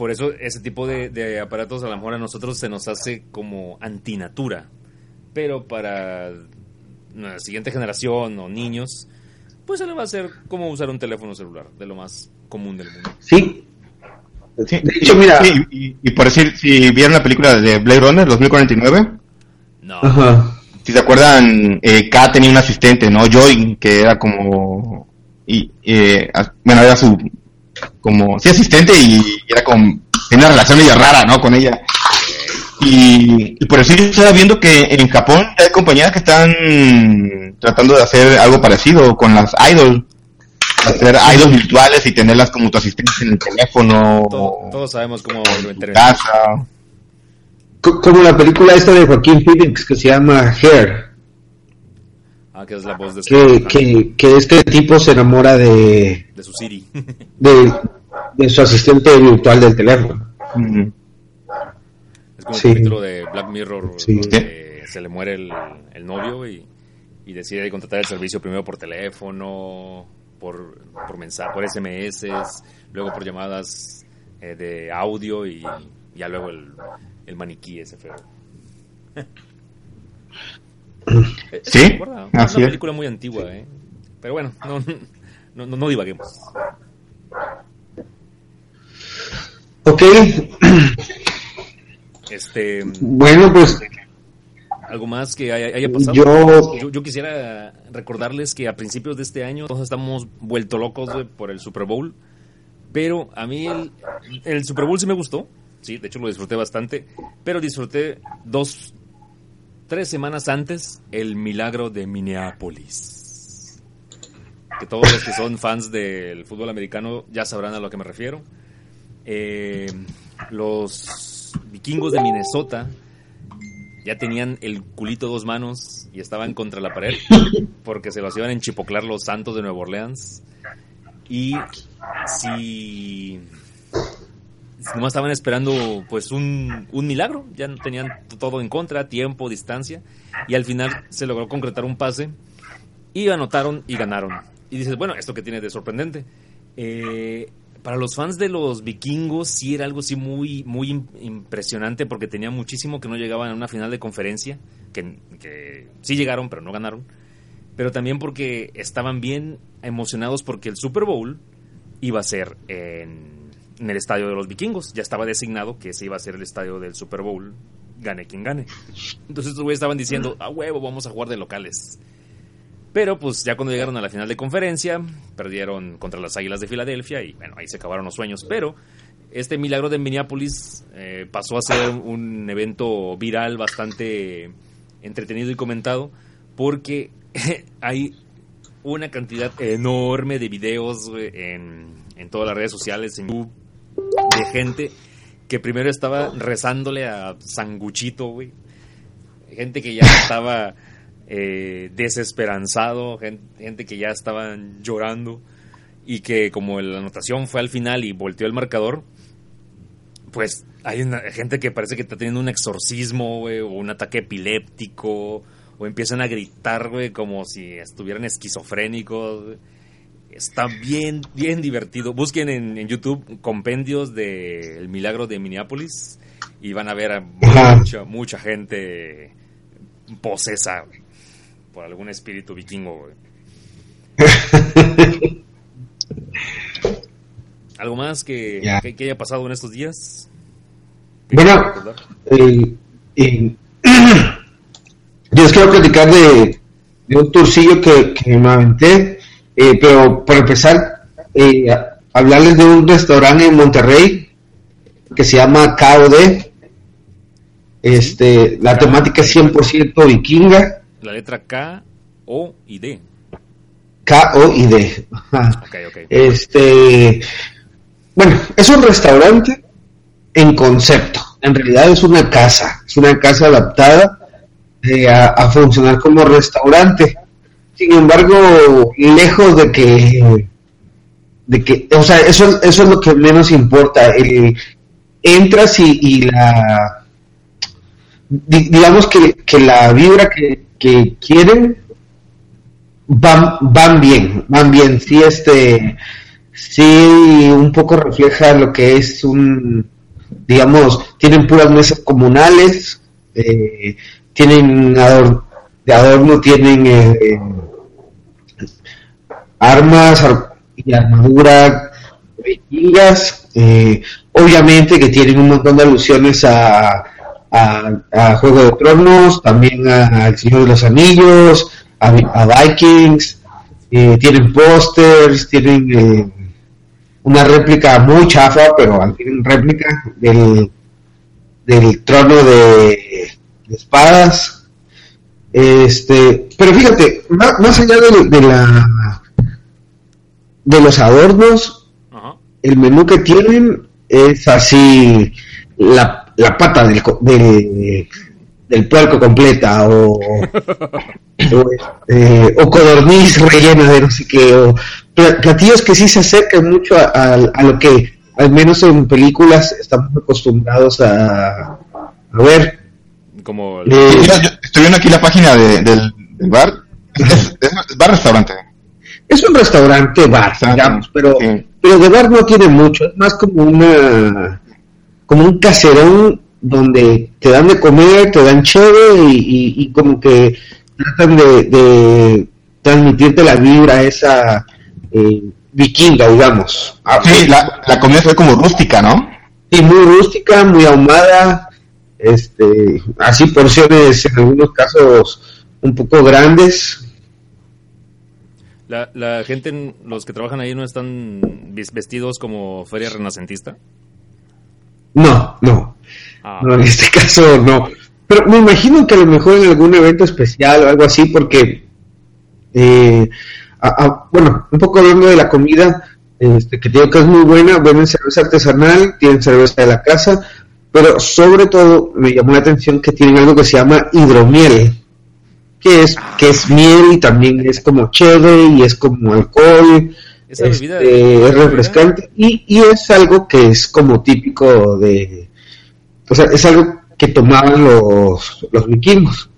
por eso ese tipo de, de aparatos a lo mejor a nosotros se nos hace como antinatura. Pero para la siguiente generación o niños, pues se le va a hacer como usar un teléfono celular, de lo más común del mundo. Sí. Sí. De hecho, mira... Sí, y, y por decir, si vieron la película de Blade Runner 2049, No. Ajá. si se acuerdan, eh, K tenía un asistente, ¿no? Joy, que era como... Y, eh, bueno, era su... Como... Sí, asistente y era como... Tenía una relación medio rara, ¿no? Con ella. Y, y por decir, yo estaba viendo que en Japón hay compañías que están tratando de hacer algo parecido con las idols. Hacer idols virtuales y tenerlas como tu asistente en el teléfono. Todo- todos sabemos cómo lo en casa. Co- Como la película esta de Joaquín Phoenix que se llama Hair, Ah, que es la voz de, que, que, que este tipo se enamora de, de su Siri. de, de su asistente virtual del teléfono. Mm. Es como Sí. el capítulo de Black Mirror Sí. donde se le muere el, el novio y, y decide contratar el servicio primero por teléfono, por, por mensaje, por SMS, luego por llamadas eh, de audio y ya luego el, el maniquí ese feo. *laughs* *clears throat* Eh, Sí, recuerda así una es. película muy antigua, ¿eh? Pero bueno, no, no, no, no divaguemos. Ok, Este, bueno, pues ¿Algo más que haya, haya pasado? Yo- yo... yo quisiera recordarles que a principios de este año todos estamos vuelto locos por el Super Bowl. Pero a mí el, el Super Bowl sí me gustó. Sí, de hecho lo disfruté bastante. Pero disfruté dos, tres semanas antes el milagro de Minneapolis. Que todos los que son fans del fútbol americano ya sabrán a lo que me refiero. Eh, los vikingos de Minnesota ya tenían el culito dos manos y estaban contra la pared porque se los iban a enchipoclar los santos de Nueva Orleans. Y si nomás estaban esperando pues un, un milagro, ya tenían todo en contra, tiempo, distancia, y al final se logró concretar un pase y anotaron y ganaron. Y dices, bueno, esto que tiene de sorprendente. Eh, para los fans de los vikingos sí era algo así muy, muy impresionante porque tenía muchísimo que no llegaban a una final de conferencia, que, que sí llegaron pero no ganaron, pero también porque estaban bien emocionados porque el Super Bowl iba a ser en, en el estadio de los vikingos, ya estaba designado que ese iba a ser el estadio del Super Bowl, gane quien gane. Entonces estos güeyes estaban diciendo, a huevo, vamos a jugar de locales. Pero pues ya cuando llegaron a la final de conferencia, perdieron contra las Águilas de Filadelfia y bueno, ahí se acabaron los sueños. Pero este milagro de Minneapolis eh, pasó a ser un evento viral bastante entretenido y comentado porque *laughs* hay una cantidad enorme de videos en, en todas las redes sociales, en YouTube, de gente que primero estaba rezándole a Sanguchito, güey. Gente que ya estaba eh, desesperanzado, gente, que ya estaban llorando y que como la anotación fue al final y volteó el marcador, pues hay gente que parece que está teniendo un exorcismo, o un ataque epiléptico, o empiezan a gritar, güey, como si estuvieran esquizofrénicos. Está bien, bien divertido. Busquen en, YouTube compendios de El Milagro de Minneapolis y van a ver a mucha, mucha gente posesa, por algún espíritu vikingo, *laughs* ¿Algo más que, que, haya pasado en estos días? Bueno, eh, eh, *clears throat* yo les quiero platicar de, un tourcillo que, que me aventé, eh, pero para empezar, hablarles de un restaurante en Monterrey que se llama KOD. Este, la temática es 100% vikinga la letra K, O y D. K, O y D. *laughs* Este, bueno, es un restaurante en concepto. En realidad es una casa, es una casa adaptada eh, a, funcionar como restaurante. Sin embargo, lejos de que, de que, o sea, eso, eso es lo que menos importa. entras y, la, digamos que, que la vibra que, quieren van, van bien, van bien. Sí, este, sí, un poco refleja lo que es un, digamos, tienen puras mesas comunales, eh, tienen de adorno, tienen eh, armas y armadura vikingas, eh, obviamente que tienen un montón de alusiones a a, Juego de Tronos, también al Señor de los Anillos, a, Vikings, eh, tienen pósters, tienen eh, una réplica muy chafa, pero fin réplica del, del trono de, espadas. Este, pero fíjate, más, allá de, la de los adornos, el menú que tienen es así la la pata del, del, del puerco completa o, *laughs* o, este, o, codorniz rellena de no sé qué, o platillos que sí se acercan mucho a, lo que al menos en películas estamos acostumbrados a, a ver. Como eh, estoy viendo aquí la página de, del, bar. *laughs* Es, bar restaurante. Es un restaurante bar, digamos, pero, pero de bar no tiene mucho, es más como una como un caserón donde te dan de comer, te dan chévere y, como que tratan de, transmitirte la vibra esa eh, vikinga, digamos. Ah, sí, la, la comida fue como rústica, ¿no? Sí, muy rústica, muy ahumada, este, así porciones en algunos casos un poco grandes. La, la gente, los que trabajan ahí, no están vestidos como feria renacentista. No, no. Ah. No, en este caso no. Pero me imagino que a lo mejor en algún evento especial o algo así, porque, eh, bueno, un poco hablando de la comida, este, que tengo que es muy buena, venden cerveza artesanal, tienen cerveza de la casa, pero sobre todo me llamó la atención que tienen algo que se llama hidromiel, que es, que es miel y también es como chévere y es como alcohol, este, es refrescante y, y es algo que es como típico de, o sea, es algo que tomaban los, los vikingos.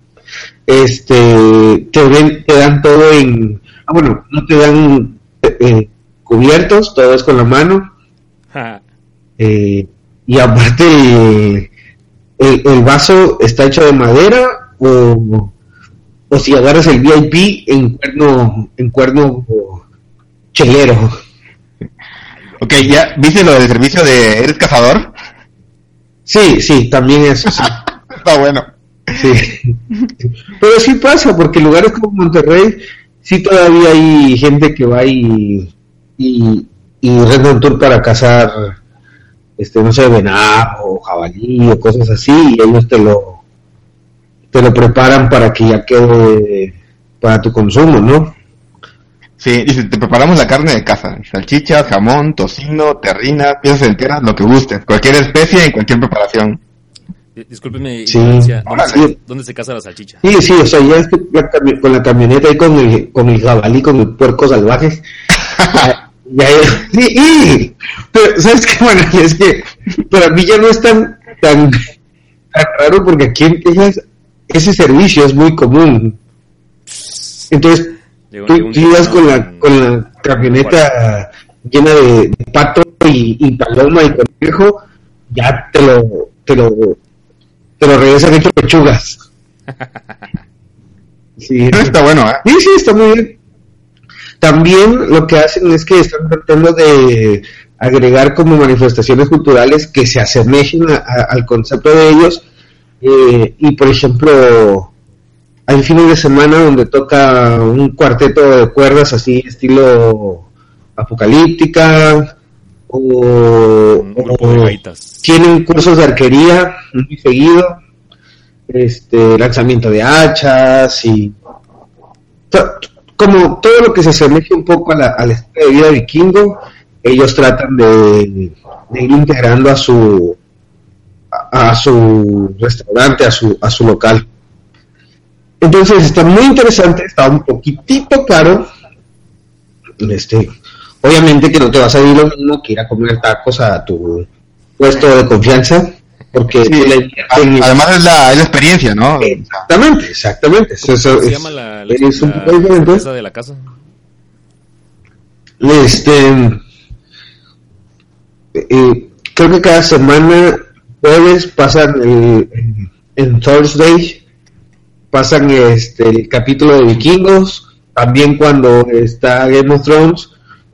Este, te, te dan todo en, ah, bueno, no te dan eh, cubiertos, todo es con la mano. *laughs* Eh, y aparte el, el, vaso está hecho de madera o, o si agarras el VIP en cuerno, en cuerno chelero. Ok, ¿ya viste lo del servicio de ¿Eres cazador? Sí, sí, también eso, sí. *laughs* Está bueno. Sí. Pero sí pasa, porque lugares como Monterrey, sí todavía hay gente que va y, y, y un tour para cazar, este, no sé, venado o jabalí o cosas así, y ellos te lo, te lo preparan para que ya quede para tu consumo, ¿no? Sí, dice, te preparamos la carne de caza, salchichas, jamón, tocino, terrina, piezas enteras, lo que gustes, cualquier especie en cualquier preparación. Discúlpeme, Sí. ¿dónde, se, dónde se caza la salchicha? Sí, sí, o sea, ya es que cami- con la camioneta y con el, con el jabalí, con el puerco salvajes. *laughs* ya, ya, sí, y- pero, ¿sabes qué? Bueno, es que para mí ya no es tan, tan, tan raro porque aquí en Texas ese servicio es muy común. Entonces, Llegó- tú ibas con la, con- con la camioneta llena de, de pato y, y paloma y conejo, ya te lo, te lo, te lo regresan hecho pechugas. *laughs* Sí, Está bueno, ¿eh? Sí, sí, está muy bien. También lo que hacen es que están tratando de agregar como manifestaciones culturales que se asemejen a- a- al concepto de ellos. Eh, y por ejemplo, hay fines de semana donde toca un cuarteto de cuerdas así, estilo apocalíptica, o, Un grupo de o gaitas. tienen cursos de arquería muy seguido, este lanzamiento de hachas y to- como todo lo que se asemeje un poco a la, estilo de vida vikingo, ellos tratan de, de ir integrando a su a, a su restaurante, a su a su local. Entonces está muy interesante, está un poquitito caro. Este, obviamente que no te vas a ir lo mismo que ir a comer tacos a tu puesto de confianza, porque Sí, le Además es la, es la experiencia, ¿no? Exactamente, exactamente. Eso- eso ¿Cómo se es- llama la, la, es un la poco diferente. cerveza de la casa? Este, eh, creo que cada semana, jueves, pasan el, en, en Thursday, pasan este, el capítulo de Vikingos. También cuando está Game of Thrones,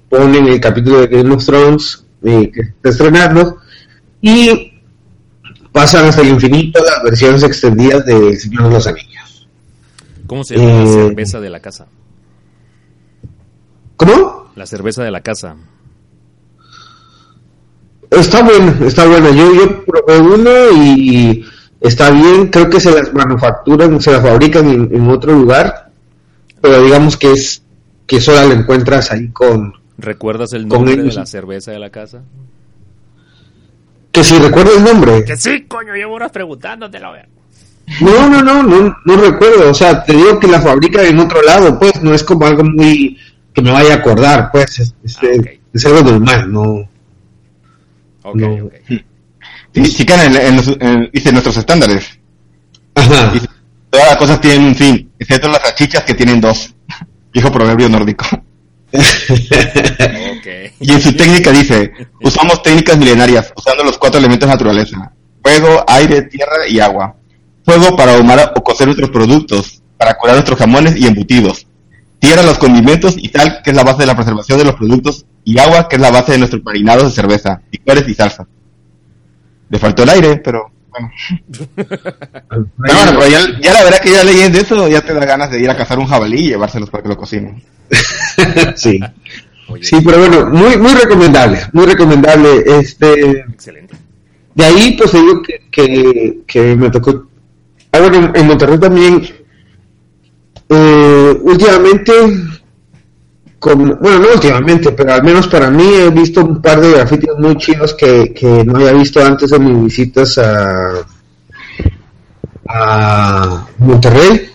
ponen el capítulo de Game of Thrones eh, que está estrenando. Y pasan hasta el infinito las versiones extendidas de El Señor de los Anillos. ¿Cómo se llama la Eh, cerveza de la casa? ¿Cómo? La cerveza de la casa. Está buena, está buena. Yo, yo probé uno y está bien. Creo que se las manufacturan, se las fabrican en, en otro lugar, pero digamos que es que solo la encuentras ahí con. ¿Recuerdas el Con nombre de la cerveza de la casa? Que si recuerdo el nombre. Que sí, coño, llevo horas preguntándotelo. ver. No, no, no, no, no recuerdo. O sea, te digo que la fabrican en otro lado, pues no es como algo muy que me vaya a acordar, pues es, es, Ah, es algo normal, no. Ok, No. ok. Sí, chican en, en los- en- dice nuestros estándares. Ajá. Todas las cosas tienen un fin, excepto las salchichas que tienen dos. *laughs* Viejo proverbio nórdico. *laughs* Y en su técnica dice, usamos técnicas milenarias, usando los cuatro elementos de naturaleza. Fuego, aire, tierra y agua. Fuego para ahumar o cocer nuestros productos, para curar nuestros jamones y embutidos. Tierra, los condimentos y sal, que es la base de la preservación de los productos. Y agua, que es la base de nuestros marinados de cerveza, licores y salsa. Le faltó el aire, pero bueno. *laughs* Pero bueno, pero ya, ya la verdad que ya leyendo eso, ya te da ganas de ir a cazar un jabalí y llevárselos para que lo cocinen. *laughs* sí. Oye, Sí, pero bueno, muy, muy recomendable, muy recomendable. Este, excelente. de ahí, pues digo que, que, que me tocó. Ah, bueno, en, en Monterrey también, eh, últimamente, como, bueno, no últimamente, pero al menos para mí he visto un par de grafitis muy chidos que, que no había visto antes de mis visitas a, a Monterrey.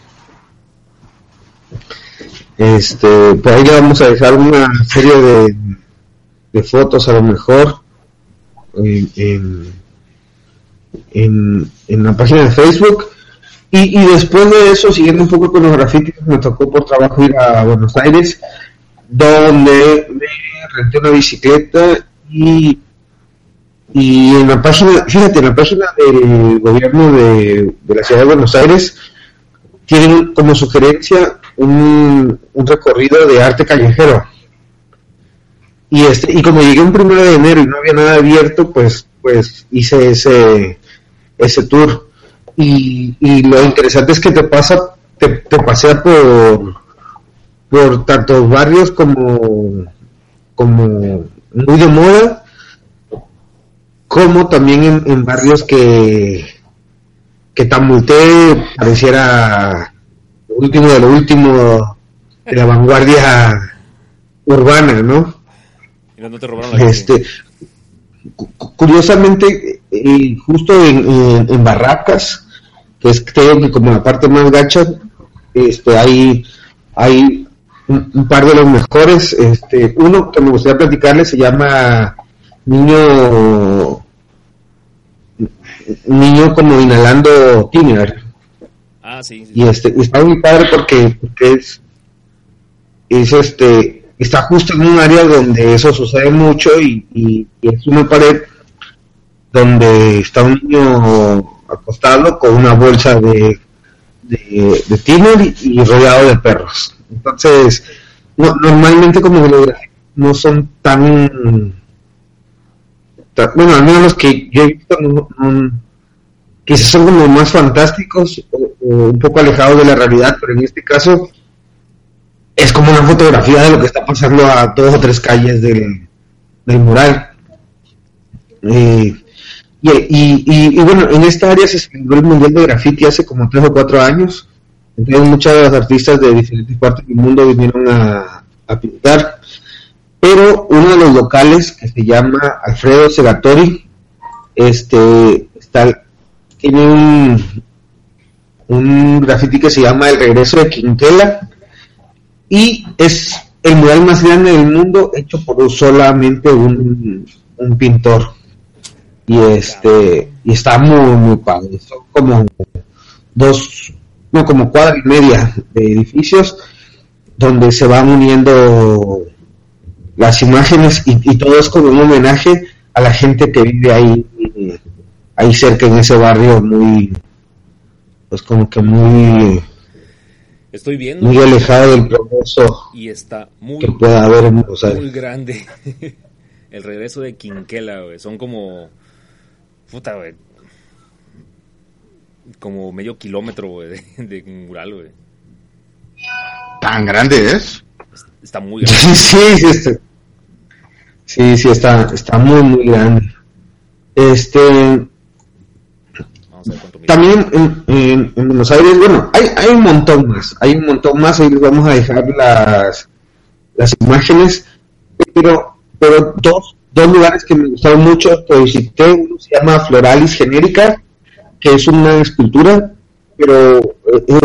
Este, por ahí le vamos a dejar una serie de, de fotos a lo mejor en, en, en, en la página de Facebook. Y, y después de eso, siguiendo un poco con los grafitis, me tocó por trabajo ir a Buenos Aires, donde me renté una bicicleta y, y en la página, fíjate, en la página del gobierno de, de la ciudad de Buenos Aires, tienen como sugerencia un, un recorrido de arte callejero. Y este, y como llegué un primero de enero y no había nada abierto, pues, pues hice ese, ese tour. Y, y lo interesante es que te pasa, te, te pasea por, por tantos barrios como, como muy de moda, como también en, en barrios que, que Tamulté pareciera lo último de lo último de la vanguardia urbana, ¿no? Y no te robaron la Este, cu- curiosamente, eh, justo en, en- en Barracas, que es creo que como la parte más gacha, este, hay, hay un, un par de los mejores. Este, uno que me gustaría platicarles se llama Niño Niño como inhalando tiner Ah, sí. sí. y este está muy padre porque, porque es es este está justo en un área donde eso sucede mucho y, y- y es una pared donde está un niño acostado con una bolsa de de, de tiner y, y rodeado de perros entonces no- normalmente como los gráficos no son tan, tan- bueno al menos los que yo he visto no- no- quizás son como más fantásticos o, o un poco alejados de la realidad, pero en este caso es como una fotografía de lo que está pasando a dos o tres calles del, del mural. Eh, y, y, y- y bueno, en esta área se celebró el Mundial de Graffiti hace como tres o cuatro años. Entonces muchas de las artistas de diferentes partes del mundo vinieron a, a pintar. Pero uno de los locales que se llama Alfredo Segatori, este, tiene un, un que se llama El regreso de Quinquela y es el mural más grande del mundo hecho por solamente un, un pintor y este y está muy muy padre son como dos no como cuadra y media de edificios donde se van uniendo las imágenes y, y todo es como un homenaje a la gente que vive ahí ahí cerca en ese barrio muy pues como que muy Estoy viendo muy alejado del progreso y está muy, que pueda haber en Buenos Aires. muy grande. *laughs* El regreso de Quinquela, güey. Son como. Puta, güey. Como medio kilómetro, güey, de, de mural, güey. Tan grande es. Está muy *laughs* grande. Sí, sí, está, sí, sí, está, está muy, muy grande. Este, Vamos a ver cuánto mide. también en, en- en Buenos Aires, bueno, hay, hay un montón más, hay un montón más, ahí les vamos a dejar las, las imágenes, pero, pero dos, dos lugares que me gustaron mucho que visité, uno se llama Floralis Genérica, que es una escultura, pero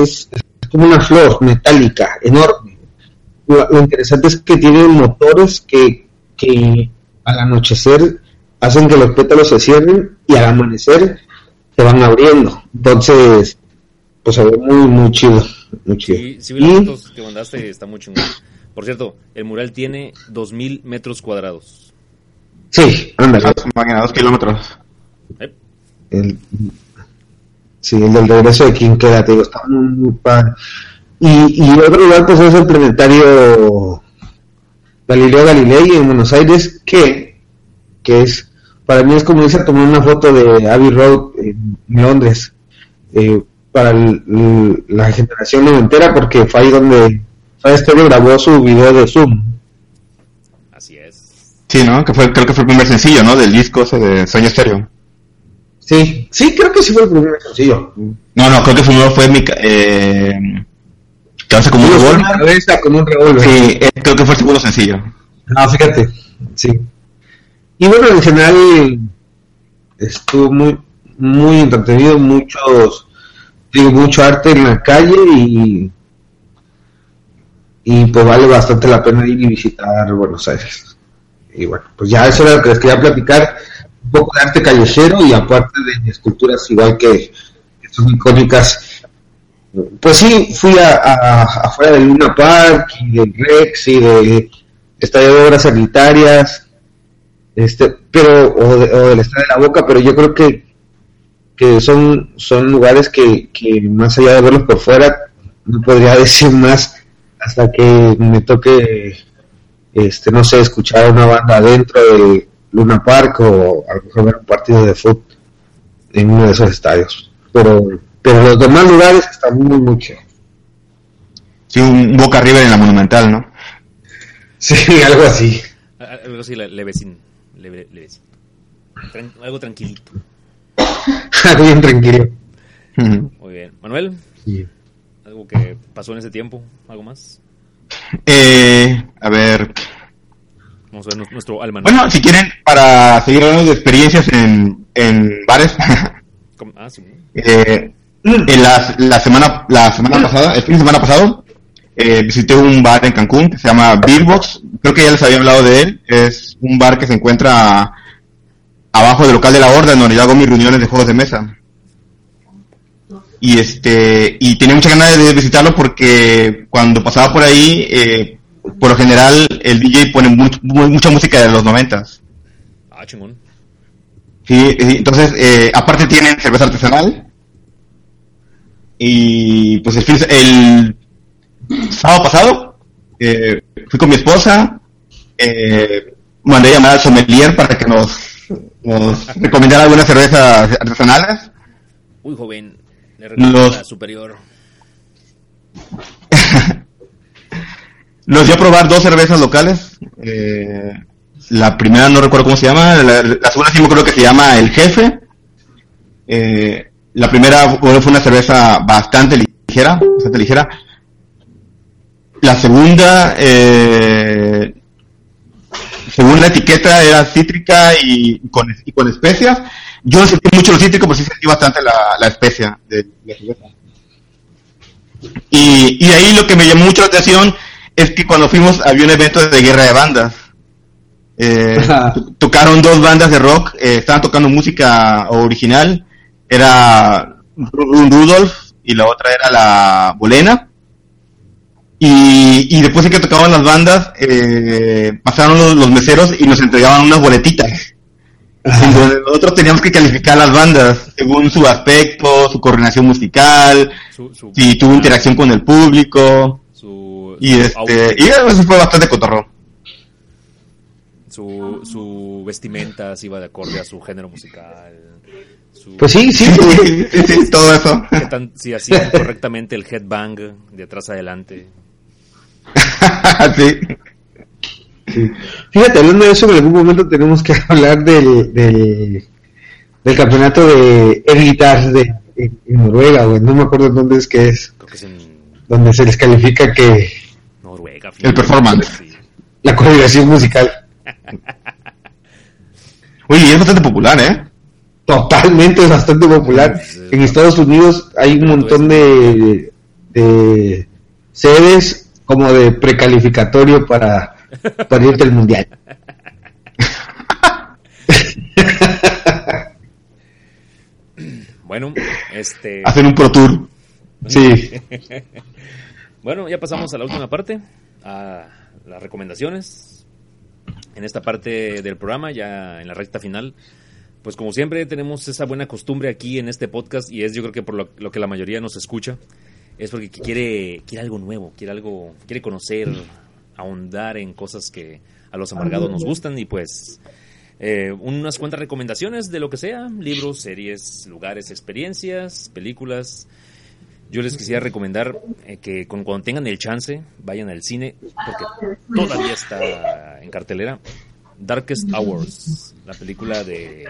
es, es como una flor metálica, enorme. Lo, lo interesante es que tiene motores que, que al anochecer hacen que los pétalos se cierren y al amanecer se van abriendo. Entonces, pues se ve muy, muy chido. Muy chido. Sí, sí vi las Y- fotos que mandaste, está muy chingón. Por cierto, el mural tiene 2000 metros cuadrados. sí, ándale. A su máquina, dos kilómetros. ¿Eh? El, sí, el del regreso de Quinquela, te digo, está muy, padre. Y, y otro lugar, pues es el planetario Galileo Galilei en Buenos Aires, que, que es, para mí es como irse a tomar una foto de Abbey Road en Londres, eh, para el- la generación noventera, porque fue ahí donde Fred Astaire grabó su video de Zoom. Así es. Sí, ¿no? Que fue, creo que fue el primer sencillo, ¿no? Del disco ese de Sueño Stereo. Sí, sí, creo que sí fue el primer sencillo. No, no, creo que primero fue mi, eh, hace como un revólver. cabeza como un revólver. Sí, eh, creo que fue el segundo sencillo. Ah, fíjate, sí. Y bueno, en general estuvo muy muy entretenido, muchos digo, mucho arte en la calle y y pues vale bastante la pena ir y visitar Buenos Aires. Y bueno, pues ya eso era lo que les quería platicar, un poco de arte callejero y aparte de esculturas igual que, son icónicas. Pues sí, fui a, a- afuera del Luna Park y del Rex y de Estadio de Obras Sanitarias, este, pero, o, de- o del Estadio de la Boca, pero yo creo que, que son, son lugares que, que más allá de verlos por fuera, no podría *laughs* decir más hasta que me toque, este, no sé, escuchar una banda dentro de Luna Park o a lo mejor ver un partido de fútbol en uno de esos estadios. Pero, pero los demás lugares están muy, muy chidos. Sí, un Boca River en la Monumental, ¿no? Sí, *laughs* algo así. A- a- Algo así, le- levecín. leve- levecín. Tran- algo tranquilito. *laughs* Algo bien tranquilo. Muy bien. Manuel, Sí. algo que pasó en ese tiempo, algo más. Eh, a ver, Vamos a ver nu- nuestro almanaque. bueno, si quieren, para seguir hablando de experiencias en, en bares, *laughs* Com- Ah, sí. eh, en la, la semana la semana pasada, el fin de semana pasado, eh, visité un bar en Cancún que se llama Beerbox. Creo que ya les había hablado de él. Es un bar que se encuentra abajo del local de la Horda, en donde yo hago mis reuniones de juegos de mesa. Y este, y tenía mucha ganas de visitarlo porque cuando pasaba por ahí, eh, por lo general el DJ pone much- mu- mucha música de los noventas. Ah, chingón. Sí, sí, entonces, eh, aparte tienen cerveza artesanal. Y pues el, fin- el sábado pasado eh, fui con mi esposa, eh, mandé llamar al sommelier para que nos, nos *laughs* recomendara algunas cervezas artesanales. Uy, joven. Le recomiendo Los- la superior. *laughs* Nos dio a probar dos cervezas locales. eh, la primera no recuerdo cómo se llama, la, segunda sí me acuerdo que se llama El Jefe. Eh, la primera fue una cerveza bastante ligera, bastante ligera. La segunda, eh, según la etiqueta, era cítrica y con, especias. Yo no sentí mucho lo cítrico, pero sí sentí bastante la, especia de la cerveza. Y, y ahí lo que me llamó mucho la atención es que cuando fuimos había un evento de guerra de bandas. Eh, *laughs* to- tocaron dos bandas de rock, eh, estaban tocando música original, era Ru- Rudolf y la otra era la Bolena. Y, y después de que tocaban las bandas, eh, pasaron los, los meseros y nos entregaban unas boletitas. En donde nosotros teníamos que calificar las bandas según su aspecto, su coordinación musical, Su, su, si tuvo interacción con el público. Y su este, y eso fue bastante cotorro. su, su vestimenta si iba de acorde a su género musical. Su, Pues sí, sí. Sí, sí, sí, todo eso. tan- si hacían *laughs* correctamente el headbang de atrás adelante. *laughs* sí. Sí. Fíjate, hablando de eso, en algún momento tenemos que *laughs* hablar del, del, del campeonato de Air Guitar de, en, Noruega, güey. No me acuerdo dónde es que es, Creo que es en donde se les califica que. El performance. Sí. la coordinación musical. *laughs* Oye, y es bastante popular, ¿eh? Totalmente es bastante popular. Sí. En Estados Unidos hay un montón de, de sedes como de precalificatorio para, para irte al mundial. *laughs* Bueno, este. Hacen un pro tour. Sí. *laughs* Bueno, ya pasamos a la última parte, a las recomendaciones. En esta parte del programa, ya en la recta final, pues como siempre tenemos esa buena costumbre aquí en este podcast y es yo creo que por lo, lo que la mayoría nos escucha, es porque quiere, quiere algo nuevo, quiere algo, quiere conocer, ahondar en cosas que a los amargados nos gustan y pues eh, unas cuantas recomendaciones de lo que sea, libros, series, lugares, experiencias, películas. Yo les quisiera recomendar eh, que cuando tengan el chance vayan al cine porque todavía está en cartelera Darkest Hours, la película de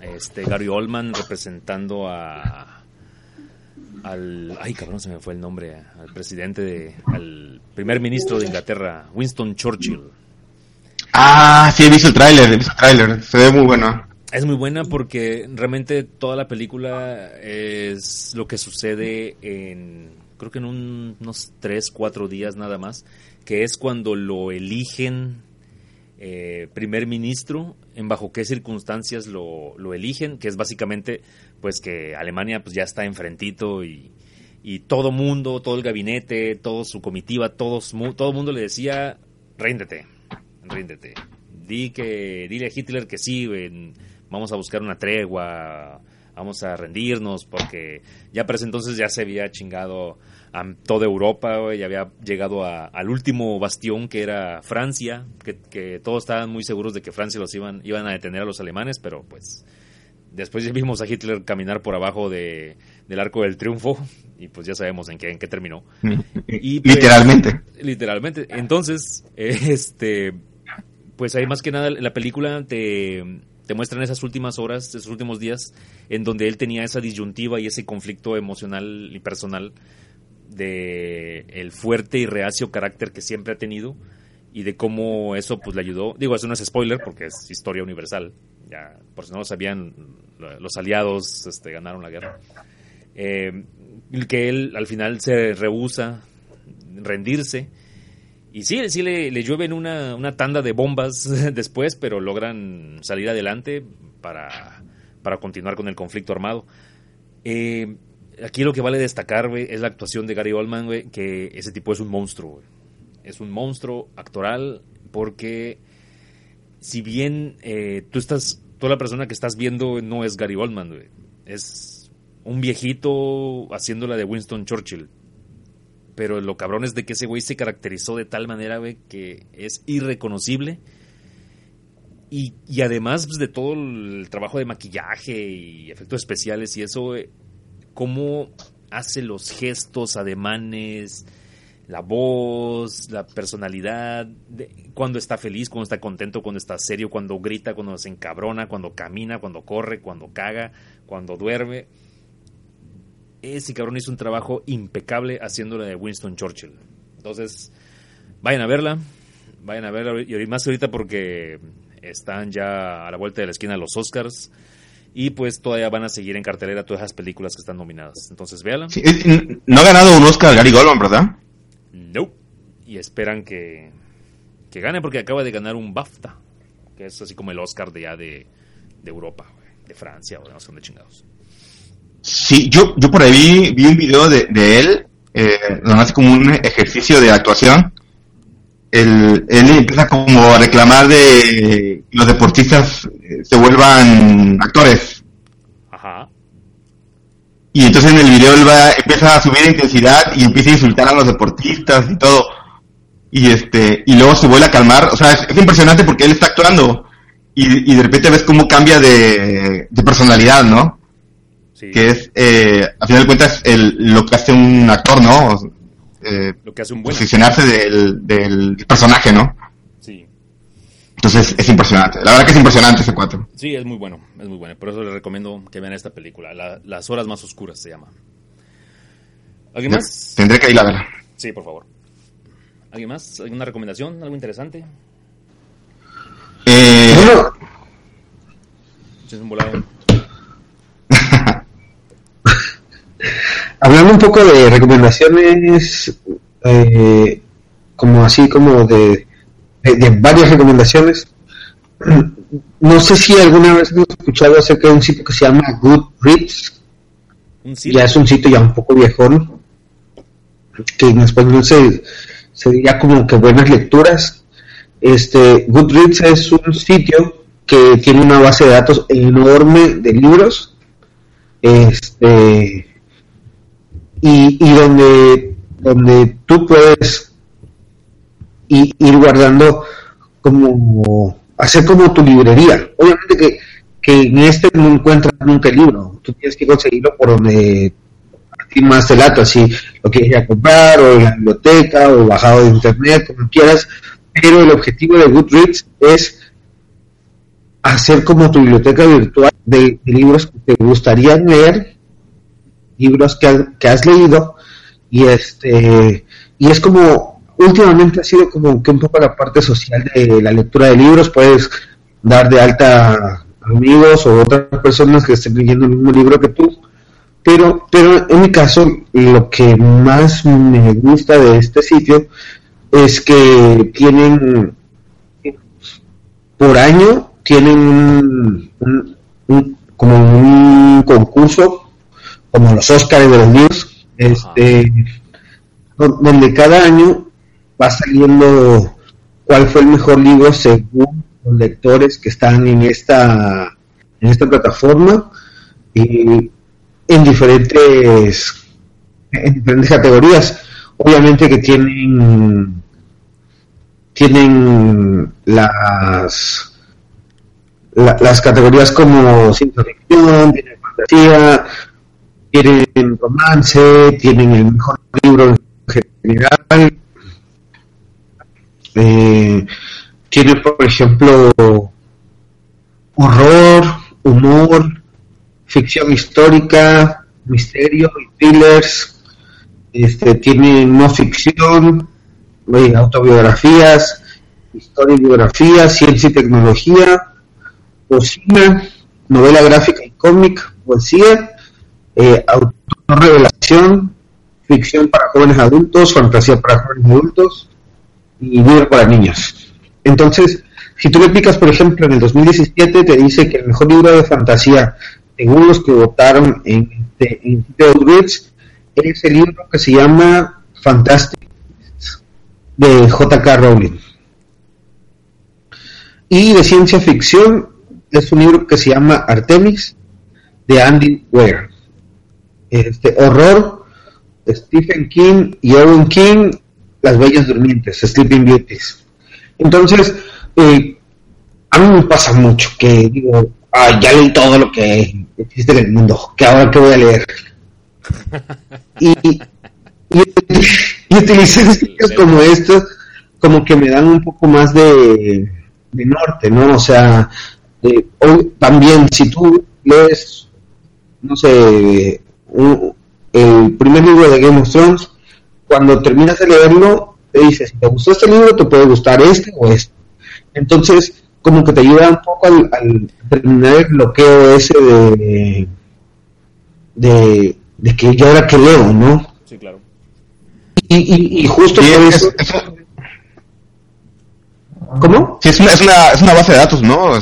este Gary Oldman representando a al, ay cabrón se me fue el nombre, al presidente, de, al primer ministro de Inglaterra, Winston Churchill. Ah, sí, he visto el tráiler, he visto el tráiler, se ve muy bueno. Es muy buena porque realmente toda la película es lo que sucede en, creo que en unos 3, 4 días nada más, que es cuando lo eligen eh, primer ministro, en bajo qué circunstancias lo, lo, eligen, que es básicamente pues que Alemania pues ya está enfrentito y, y todo mundo, todo el gabinete, toda su comitiva, todos, todo mundo le decía, ríndete, ríndete. Di que, dile a Hitler que sí, vamos a buscar una tregua, vamos a rendirnos, porque ya para ese entonces ya se había chingado a toda Europa, ya había llegado al último bastión que era Francia, que, todos estaban muy seguros de que Francia los iban, iban a detener a los alemanes, pero pues después ya vimos a Hitler caminar por abajo de, del arco del triunfo y pues ya sabemos en qué, en qué terminó. *laughs* Y, pues, literalmente. Literalmente. Entonces, *laughs* este, pues hay más que nada la película te, te muestran esas últimas horas, esos últimos días, en donde él tenía esa disyuntiva y ese conflicto emocional y personal de el fuerte y reacio carácter que siempre ha tenido y de cómo eso pues le ayudó. Digo, eso no es spoiler porque es historia universal. Ya, por si no lo sabían, los aliados este, ganaron la guerra. Eh, que él al final se rehúsa rendirse y sí, sí le, le llueven una, una, tanda de bombas *laughs* después, pero logran salir adelante para, para continuar con el conflicto armado. Eh, aquí lo que vale destacar, es la actuación de Gary Oldman, que ese tipo es un monstruo, Es un monstruo actoral porque si bien eh, tú estás, toda la persona que estás viendo no es Gary Oldman, Es un viejito haciéndola de Winston Churchill pero lo cabrón es de que ese güey se caracterizó de tal manera, que es irreconocible. Y, además pues, de todo el trabajo de maquillaje y efectos especiales y eso, cómo hace los gestos, ademanes, la voz, la personalidad, cuando está feliz, cuando está contento, cuando está serio, cuando grita, cuando se encabrona, cuando camina, cuando corre, cuando caga, cuando duerme ese cabrón hizo un trabajo impecable haciéndola de Winston Churchill. Entonces, vayan a verla, vayan a verla, y más ahorita porque están ya a la vuelta de la esquina los Oscars. Y pues todavía van a seguir en cartelera todas esas películas que están nominadas. Entonces, véala. no ha ganado un Oscar Gary Goldman, ¿verdad? No. Y esperan que, que gane porque acaba de ganar un BAFTA, que es así como el Oscar de ya de, de Europa, de Francia o de no sé dónde chingados. Sí, yo, yo por ahí vi, un video de, de él, eh, donde hace como un ejercicio de actuación. él empieza como a reclamar de los deportistas eh, se vuelvan actores. Ajá. Y entonces en el video él va, empieza a subir intensidad y empieza a insultar a los deportistas y todo. Y este, y luego se vuelve a calmar. O sea, es, impresionante porque él está actuando. Y, y de repente ves cómo cambia de, de personalidad, ¿no? Que es, eh, a final de cuentas, el, lo que hace un actor, ¿no? Eh, lo que hace un buen posicionarse del, del personaje, ¿no? Sí. Entonces es impresionante. La verdad que es impresionante ese cuatro. Sí, es muy bueno, es muy bueno. Por eso les recomiendo que vean esta película. Las horas más oscuras se llama. ¿Alguien más? Tendré que ir a verla. Sí, por favor. ¿Alguien más? ¿Alguna recomendación? ¿Algo interesante? Eh... Es un volado. Hablando un poco de recomendaciones, eh, como así como de, de, varias recomendaciones, no sé si alguna vez hemos escuchado acerca de un sitio que se llama Goodreads. Ya es un sitio ya un poco viejón, que en español se, se diría como que buenas lecturas. Este, Goodreads es un sitio que tiene una base de datos enorme de libros. Este, y, y donde, donde tú puedes ir, guardando como hacer como tu librería. Obviamente que, que en este no encuentras nunca el libro, tú tienes que conseguirlo por donde a más te lata, si lo quieres ir a comprar o en la biblioteca o bajado de internet, como quieras, pero el objetivo de Goodreads es hacer como tu biblioteca virtual de libros que te gustaría leer libros que, que has leído y este y es como últimamente ha sido como que un poco la parte social de la lectura de libros puedes dar de alta amigos o otras personas que estén leyendo el mismo libro que tú pero pero en mi caso lo que más me gusta de este sitio es que tienen por año tienen un, como un concurso como los Oscars de los libros este donde cada año va saliendo cuál fue el mejor libro según los lectores que están en esta en esta plataforma y en diferentes en diferentes categorías. Obviamente que tienen tienen las las categorías como ciencia ficción, fantasía, tienen romance, tienen el mejor libro en general, eh, tienen por ejemplo horror, humor, ficción histórica, misterio y thrillers, este, tienen no ficción, autobiografías, historia y biografía, ciencia y tecnología, cocina, novela gráfica y cómic, poesía, eh, autorrevelación, ficción para jóvenes adultos, fantasía para jóvenes adultos y libro para niños. Entonces, si tú le picas, por ejemplo, en el 2017 te dice que el mejor libro de fantasía, según los que votaron en, este, en Goodreads, es el libro que se llama Fantastic de J.K. Rowling. Y de ciencia ficción es un libro que se llama Artemis de Andy Weir. Este horror, Stephen King y Owen King, Las Bellas Durmientes, Sleeping Beauties. Entonces, eh, a mí me pasa mucho que digo, ah, ya leí todo lo que existe en el mundo, que ahora que voy a leer. *laughs* y, y, y utilizar sitios como estos como que me dan un poco más de, de norte, ¿no? O sea, hoy, también si tú lees, no sé, el primer libro de Game of Thrones, cuando terminas de leerlo, te dices, si te gustó este libro, te puede gustar este o este. Entonces, como que te ayuda un poco al, terminar el bloqueo ese de, de, de que yo ahora que leo, ¿no? Sí, claro. Y, y, justo por eso... ¿Cómo? Sí, es una, es, una, es una base de datos, ¿no?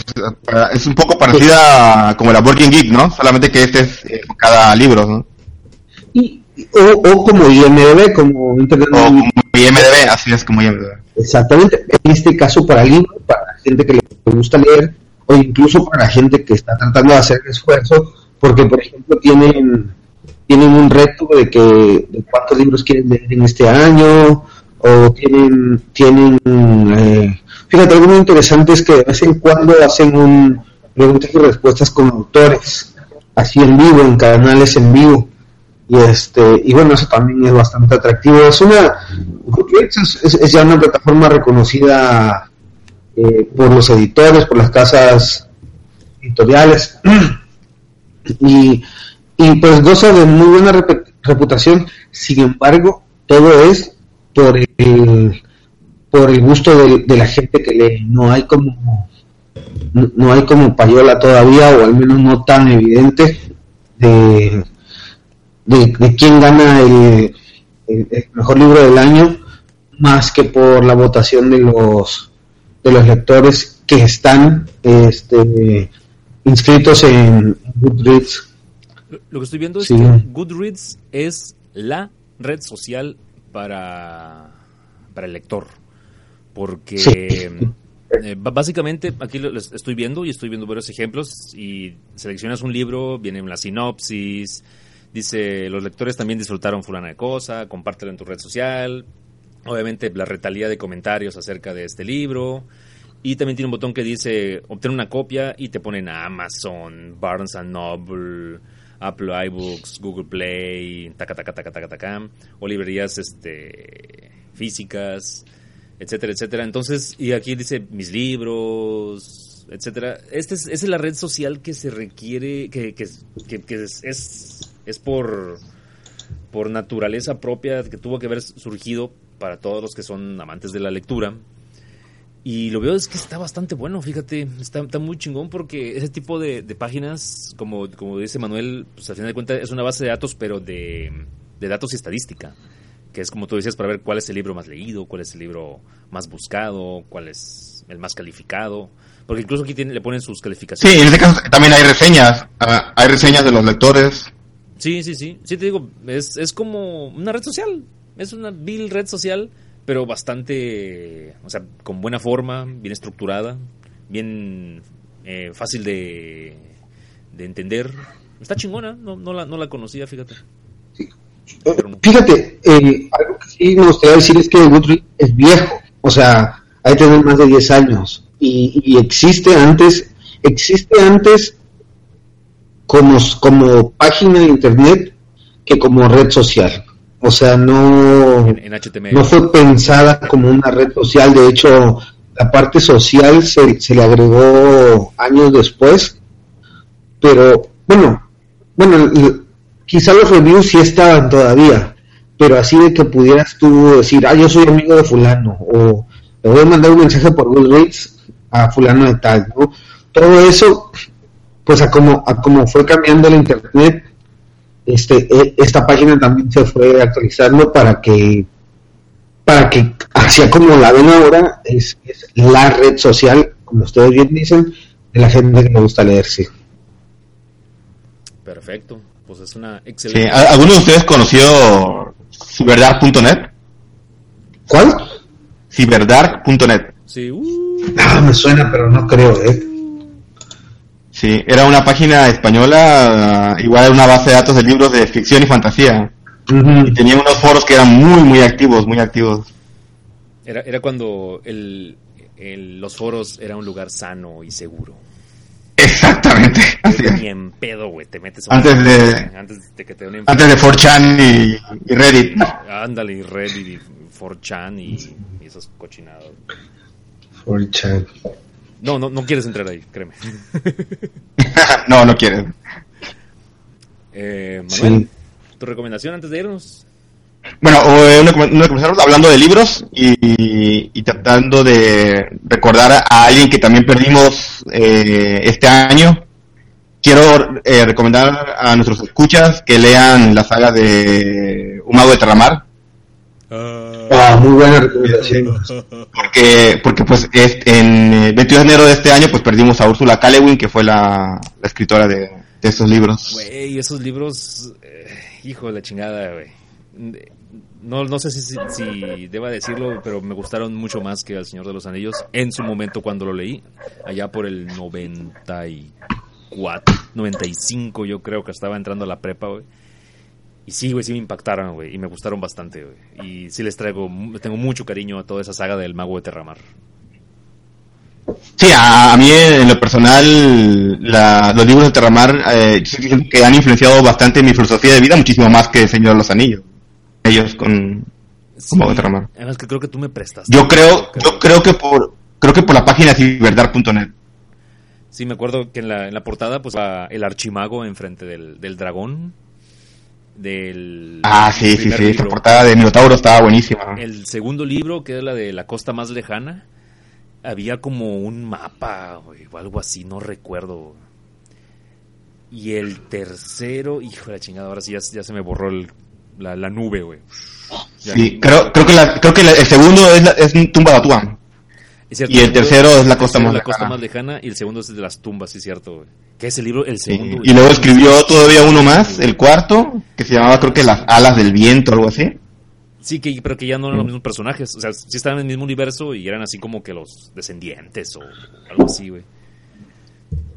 Es, un poco parecida como la Working Geek, ¿no? Solamente que este es eh, cada libro, ¿no? Y, o, o como IMDB, como Internet. O como IMDB, así es como IMDB. Exactamente. En este caso, para libros, para la gente que le gusta leer, o incluso para la gente que está tratando de hacer esfuerzo, porque, por ejemplo, tienen tienen un reto de que de cuántos libros quieren leer en este año o tienen tienen eh, fíjate algo muy interesante es que de vez en cuando hacen un preguntas y respuestas con autores así en vivo en canales en vivo. Y este y bueno eso también es bastante atractivo. Es una es, ya una plataforma reconocida eh, por los editores por las casas editoriales. *clears throat* Y y pues goza de muy buena reputación. Sin embargo, todo es por el, por el gusto de, la gente que lee. No hay como no, hay como payola todavía o al menos no tan evidente de, de, quién gana el, mejor libro del año más que por la votación de los de los lectores que están este, inscritos en Goodreads lo que estoy viendo es que Goodreads es la red social para, para el lector. Porque eh, básicamente aquí lo estoy viendo y estoy viendo varios ejemplos y seleccionas un libro, viene una sinopsis, dice los lectores también disfrutaron fulana de cosa, compártelo en tu red social. Obviamente la retalía de comentarios acerca de este libro. Y también tiene un botón que dice obtener una copia y te ponen a Amazon, Barnes and Noble, Apple iBooks, Google Play, taca, taca, taca, taca, taca, o librerías este, físicas, etcétera, etcétera. Entonces, y aquí dice mis libros, etcétera. Esta es, es la red social que se requiere, que, que, que, es, Es por, por naturaleza propia que tuvo que haber surgido para todos los que son amantes de la lectura. Y lo veo es que está bastante bueno, fíjate, está, está muy chingón porque ese tipo de, de, páginas, como, como dice Manuel, pues al final de cuentas es una base de datos, pero de, de datos y estadística que es como tú decías, para ver cuál es el libro más leído, cuál es el libro más buscado, cuál es el más calificado. Porque incluso aquí tiene, le ponen sus calificaciones. Sí, en este caso también hay reseñas, ah, hay reseñas de los lectores. Sí, sí, sí. Sí, te digo, es, es como una red social. Es una vil red social, pero bastante, o sea, con buena forma, bien estructurada, bien eh, fácil de, de entender. Está chingona, no, no, la, no la conocía, fíjate. Fíjate, eh, algo que sí me gustaría decir es que Goodreads es viejo, o sea, hay que tener más de 10 años y, y, existe antes, existe antes como, como página de internet que como red social. O sea, no, en, no fue pensada como una red social, de hecho, la parte social se, se le agregó años después, pero bueno, bueno, quizá los reviews sí estaban todavía, pero así de que pudieras tú decir, ah, yo soy amigo de fulano, o le voy a mandar un mensaje por Goodreads a fulano de tal, ¿no? Todo eso, pues a como, a como fue cambiando el internet, este, esta página también se fue actualizando para que, para que, hacia como la ven ahora, es, es la red social, como ustedes bien dicen, de la gente que le gusta leerse. Perfecto pues es una excelente. Sí. ¿Alguno de ustedes conoció ciberdark.net? ¿Cuál? Ciberdark.net. Sí. Uh. Ah, me suena, pero no creo, ¿eh? Sí, era una página española, igual era una base de datos de libros de ficción y fantasía. Uh -huh. Y tenía unos foros que eran muy, muy activos, muy activos. Era, era cuando el, el, los foros era un lugar sano y seguro. Exactamente. Así es. Ni en pedo, güey, te metes antes de antes de que te den antes de 4chan y, y, Reddit. Ándale, y Reddit y 4chan y, y esos cochinados. 4chan. No, no, no quieres entrar ahí, créeme. *laughs* no, no quieres. Eh, Manuel, sí. ¿tu recomendación antes de irnos? Bueno, una, una comenzamos hablando de libros y, y, tratando de recordar a alguien que también perdimos eh, este año. Quiero eh, recomendar a nuestros escuchas que lean la saga de Un mago de Terramar. Uh, ah, muy buena recomendación. *laughs* Porque, porque pues es, en el 22 de enero de este año pues perdimos a Úrsula K. Le Guin, que fue la, la escritora de, de, estos libros. Güey, esos libros, eh, hijo de la chingada, güey no, no sé si, si, si, deba decirlo, pero me gustaron mucho más que El Señor de los Anillos en su momento cuando lo leí, allá por el 94, 95 yo creo que estaba entrando a la prepa, güey. Y sí, güey, sí me impactaron, güey, y me gustaron bastante, güey. Y sí les traigo, tengo mucho cariño a toda esa saga del Mago de Terramar. Sí, a, a, mí en lo personal la, los libros de Terramar eh, que han influenciado bastante mi filosofía de vida, muchísimo más que El Señor de los Anillos ellos con sí, como Terramar. Además que creo que tú me prestas. Yo creo, creo, yo creo que por creo que por la página ciberdark.net. Sí, me acuerdo que en la, en la portada pues el archimago enfrente del, del dragón. Del ah, sí, sí, sí. Esta portada de Minotauro estaba buenísima. El segundo libro, que es la de la costa más lejana, había como un mapa o algo así, no recuerdo. Y el tercero, hijo de la chingada, ahora sí ya, ya se me borró el, la, la nube, güey. Sí, creo, creo que, la, creo que la, el segundo es, la, es Tumba de Atuán. y el tercero es La Costa, más, la costa más Lejana. Y el segundo es de las tumbas, sí, cierto, güey. Que es el libro, el segundo. Sí. Y luego escribió todavía uno más, el cuarto, que se llamaba creo que Las Alas del Viento, algo así. Sí, que, pero que ya no eran los mismos personajes. O sea, sí estaban en el mismo universo y eran así como que los descendientes o algo así, güey.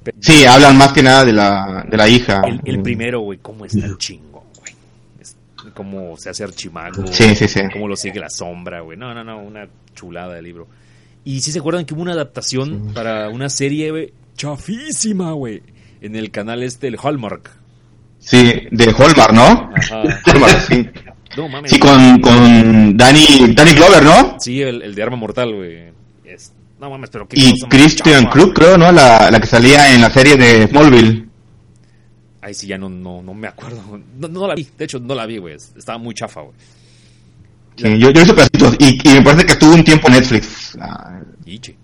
Pero, sí, hablan más que nada de la, de la hija. El, el primero, güey, cómo está el chingo, güey. Es, cómo se hace archimago. Sí, sí, sí. Cómo lo sigue la sombra, güey. No, no, no, una chulada de libro. Y sí se acuerdan que hubo una adaptación sí. para una serie, güey, chafísima, güey. En el canal este, el Hallmark. Sí, de Hallmark, ¿no? Ajá. Hallmark, sí. No, mames, sí, con, con Danny, Danny Glover, ¿no? Sí, el, el de Arma Mortal, güey. No mames, pero qué Y Christian Krug, creo, ¿no? La, la que salía en la serie de Smallville. Ahí sí ya no, no, no me acuerdo. No, no la vi, de hecho no la vi, güey. Estaba muy chafa, güey. Sí, yo, yo hice pedacitos y, y me parece que estuvo un tiempo en Netflix. Ah, Ichi.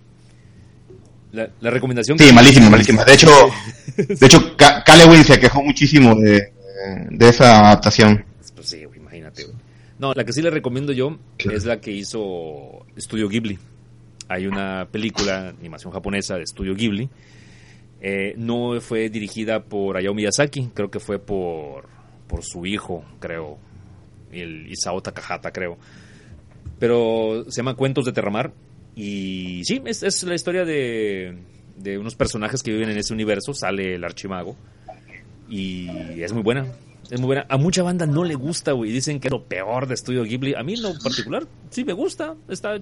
La, la recomendación. Sí, malísima, malísima. De hecho, *laughs* de hecho, Calewin se quejó muchísimo de, de esa adaptación. Pues sí, güey, imagínate, güey. No, la que sí le recomiendo yo Claro. es la que hizo Estudio Ghibli. Hay una película, animación japonesa de Estudio Ghibli. Eh, no fue dirigida por Hayao Miyazaki, creo que fue por, por su hijo, creo. El Isao Takahata, creo. Pero se llama Cuentos de Terramar. Y sí, es, es la historia de, de unos personajes que viven en ese universo. Sale el archimago. Y es muy buena. Es muy buena. A mucha banda no le gusta, güey. Dicen que es lo peor de Estudio Ghibli. A mí en lo particular sí me gusta. Está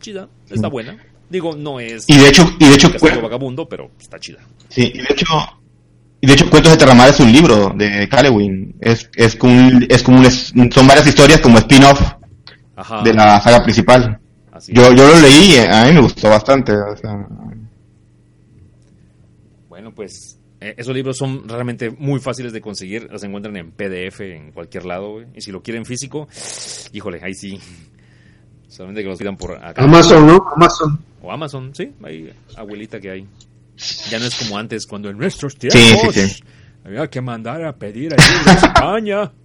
chida. Está buena. Digo, no es Y de hecho, y de hecho, Vagabundo, pero está chida. sí, y de hecho, y de hecho, Cuentos de Terramar es un libro de Calewin. Es, es como, un- es como un, son varias historias como spin-off de la saga principal. Así Yo, yo lo leí, eh, a mí me gustó bastante. o sea, Bueno, pues eh, esos libros son realmente muy fáciles de conseguir. Los encuentran en PDF en cualquier lado, güey. Y si lo quieren físico, híjole, ahí sí. Solamente que los pidan por acá. Amazon, ¿no? Amazon. O Amazon, sí. Hay abuelita que hay. Ya no es como antes, cuando en nuestros Sí, tiempos sí, sí. había que mandar a pedir allí en España. *laughs*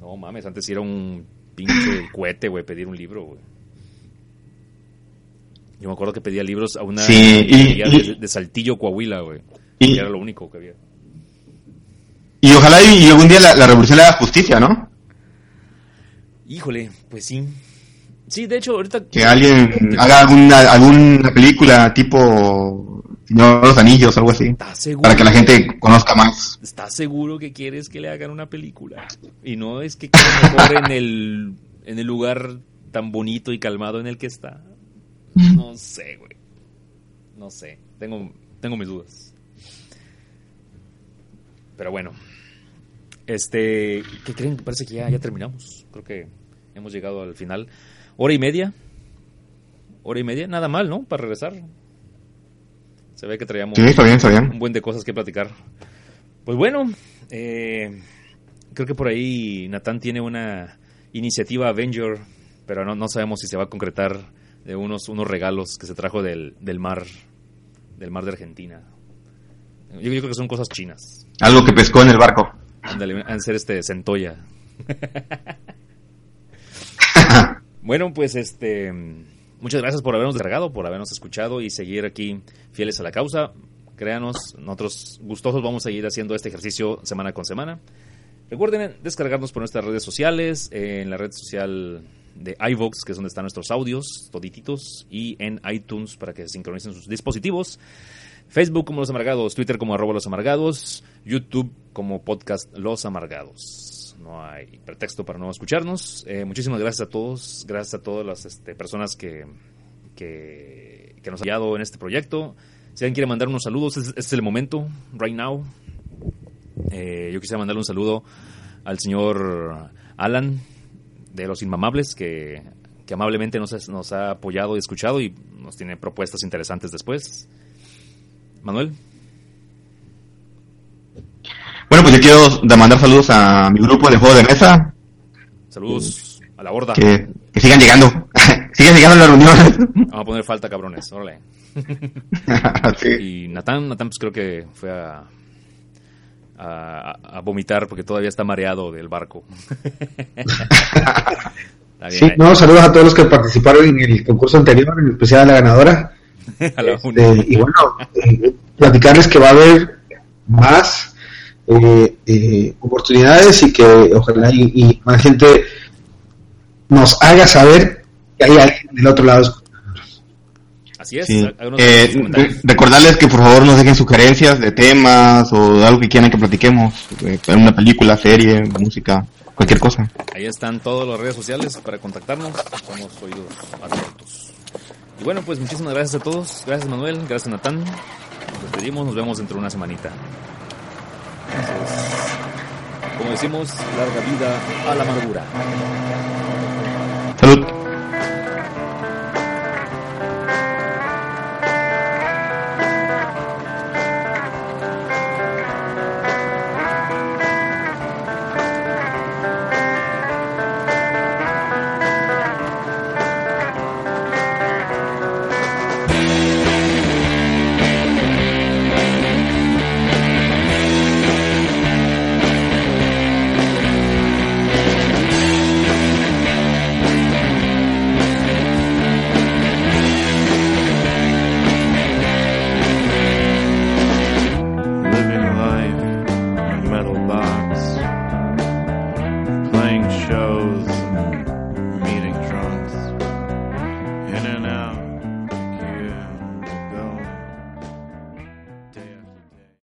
No mames, antes sí era un pinche cohete, güey, pedir un libro, güey. Yo me acuerdo que pedía libros a una Sí, y- librería y- de, de Saltillo, Coahuila, güey. Y- Que era lo único que había. Y ojalá y, algún día la, la revolución le haga justicia, ¿no? Híjole, pues sí. Sí, de hecho, ahorita... Que alguien haga alguna, alguna película tipo Señor los Anillos, algo así. ¿Estás seguro? Para que la gente conozca más. ¿Estás seguro que quieres que le hagan una película? Y no es que quede mejor en el, en el lugar tan bonito y calmado en el que está. No sé, güey. No sé. Tengo, tengo mis dudas. Pero bueno. Este, ¿qué creen? Parece que ya, ya terminamos. Creo que hemos llegado al final. Hora y media. Hora y media, nada mal, ¿no? Para regresar. Se ve que traíamos Sí, está bien, está bien. un buen de cosas que platicar. Pues bueno, eh, creo que por ahí Natán tiene una iniciativa Avenger, pero no, no sabemos si se va a concretar de unos, unos regalos que se trajo del, del mar, del mar de Argentina. Yo, yo creo que son cosas chinas. Algo que pescó en el barco. Ándale, han ser este centolla. *laughs* bueno, pues este muchas gracias por habernos descargado, por habernos escuchado y seguir aquí fieles a la causa. Créanos, nosotros gustosos vamos a seguir haciendo este ejercicio semana con semana. Recuerden descargarnos por nuestras redes sociales, en la red social de iVox, que es donde están nuestros audios, todititos, y en iTunes para que sincronicen sus dispositivos. Facebook como Los Amargados, Twitter como arroba Los Amargados, YouTube como podcast Los Amargados. No hay pretexto para no escucharnos. Eh, muchísimas gracias a todos, gracias a todas las este, personas que, que, nos han apoyado en este proyecto. Si alguien quiere mandar unos saludos, este es el momento, right now. Eh, yo quisiera mandarle un saludo al señor Alan de Los Inmamables, que, que amablemente nos, nos ha apoyado y escuchado y nos tiene propuestas interesantes después. Manuel. Bueno, pues yo quiero da- mandar saludos a mi grupo de juego de mesa. Saludos a la horda. Que, que sigan llegando. *laughs* sigan llegando a las reuniones. Vamos a poner falta, cabrones. Órale. *laughs* Sí. Y Natán, Natán pues creo que fue a, a, a vomitar porque todavía está mareado del barco. *laughs* Sí, no, saludos a todos los que participaron en el concurso anterior, en especial a la ganadora. *laughs* A la Este, y bueno, eh, platicarles que va a haber más eh, eh, oportunidades y que ojalá y, y más gente nos haga saber que hay alguien del otro lado. Así es. Sí. Eh, re- recordarles que por favor nos dejen sugerencias de temas o algo que quieran que platiquemos. eh, una película, serie, música, cualquier cosa. Ahí están todas las redes sociales para contactarnos. Somos oídos atentos. Y bueno, pues muchísimas gracias a todos. Gracias Manuel, gracias Natán. Nos despedimos, nos vemos dentro de una semanita. Entonces, como decimos, larga vida a la amargura. Salud.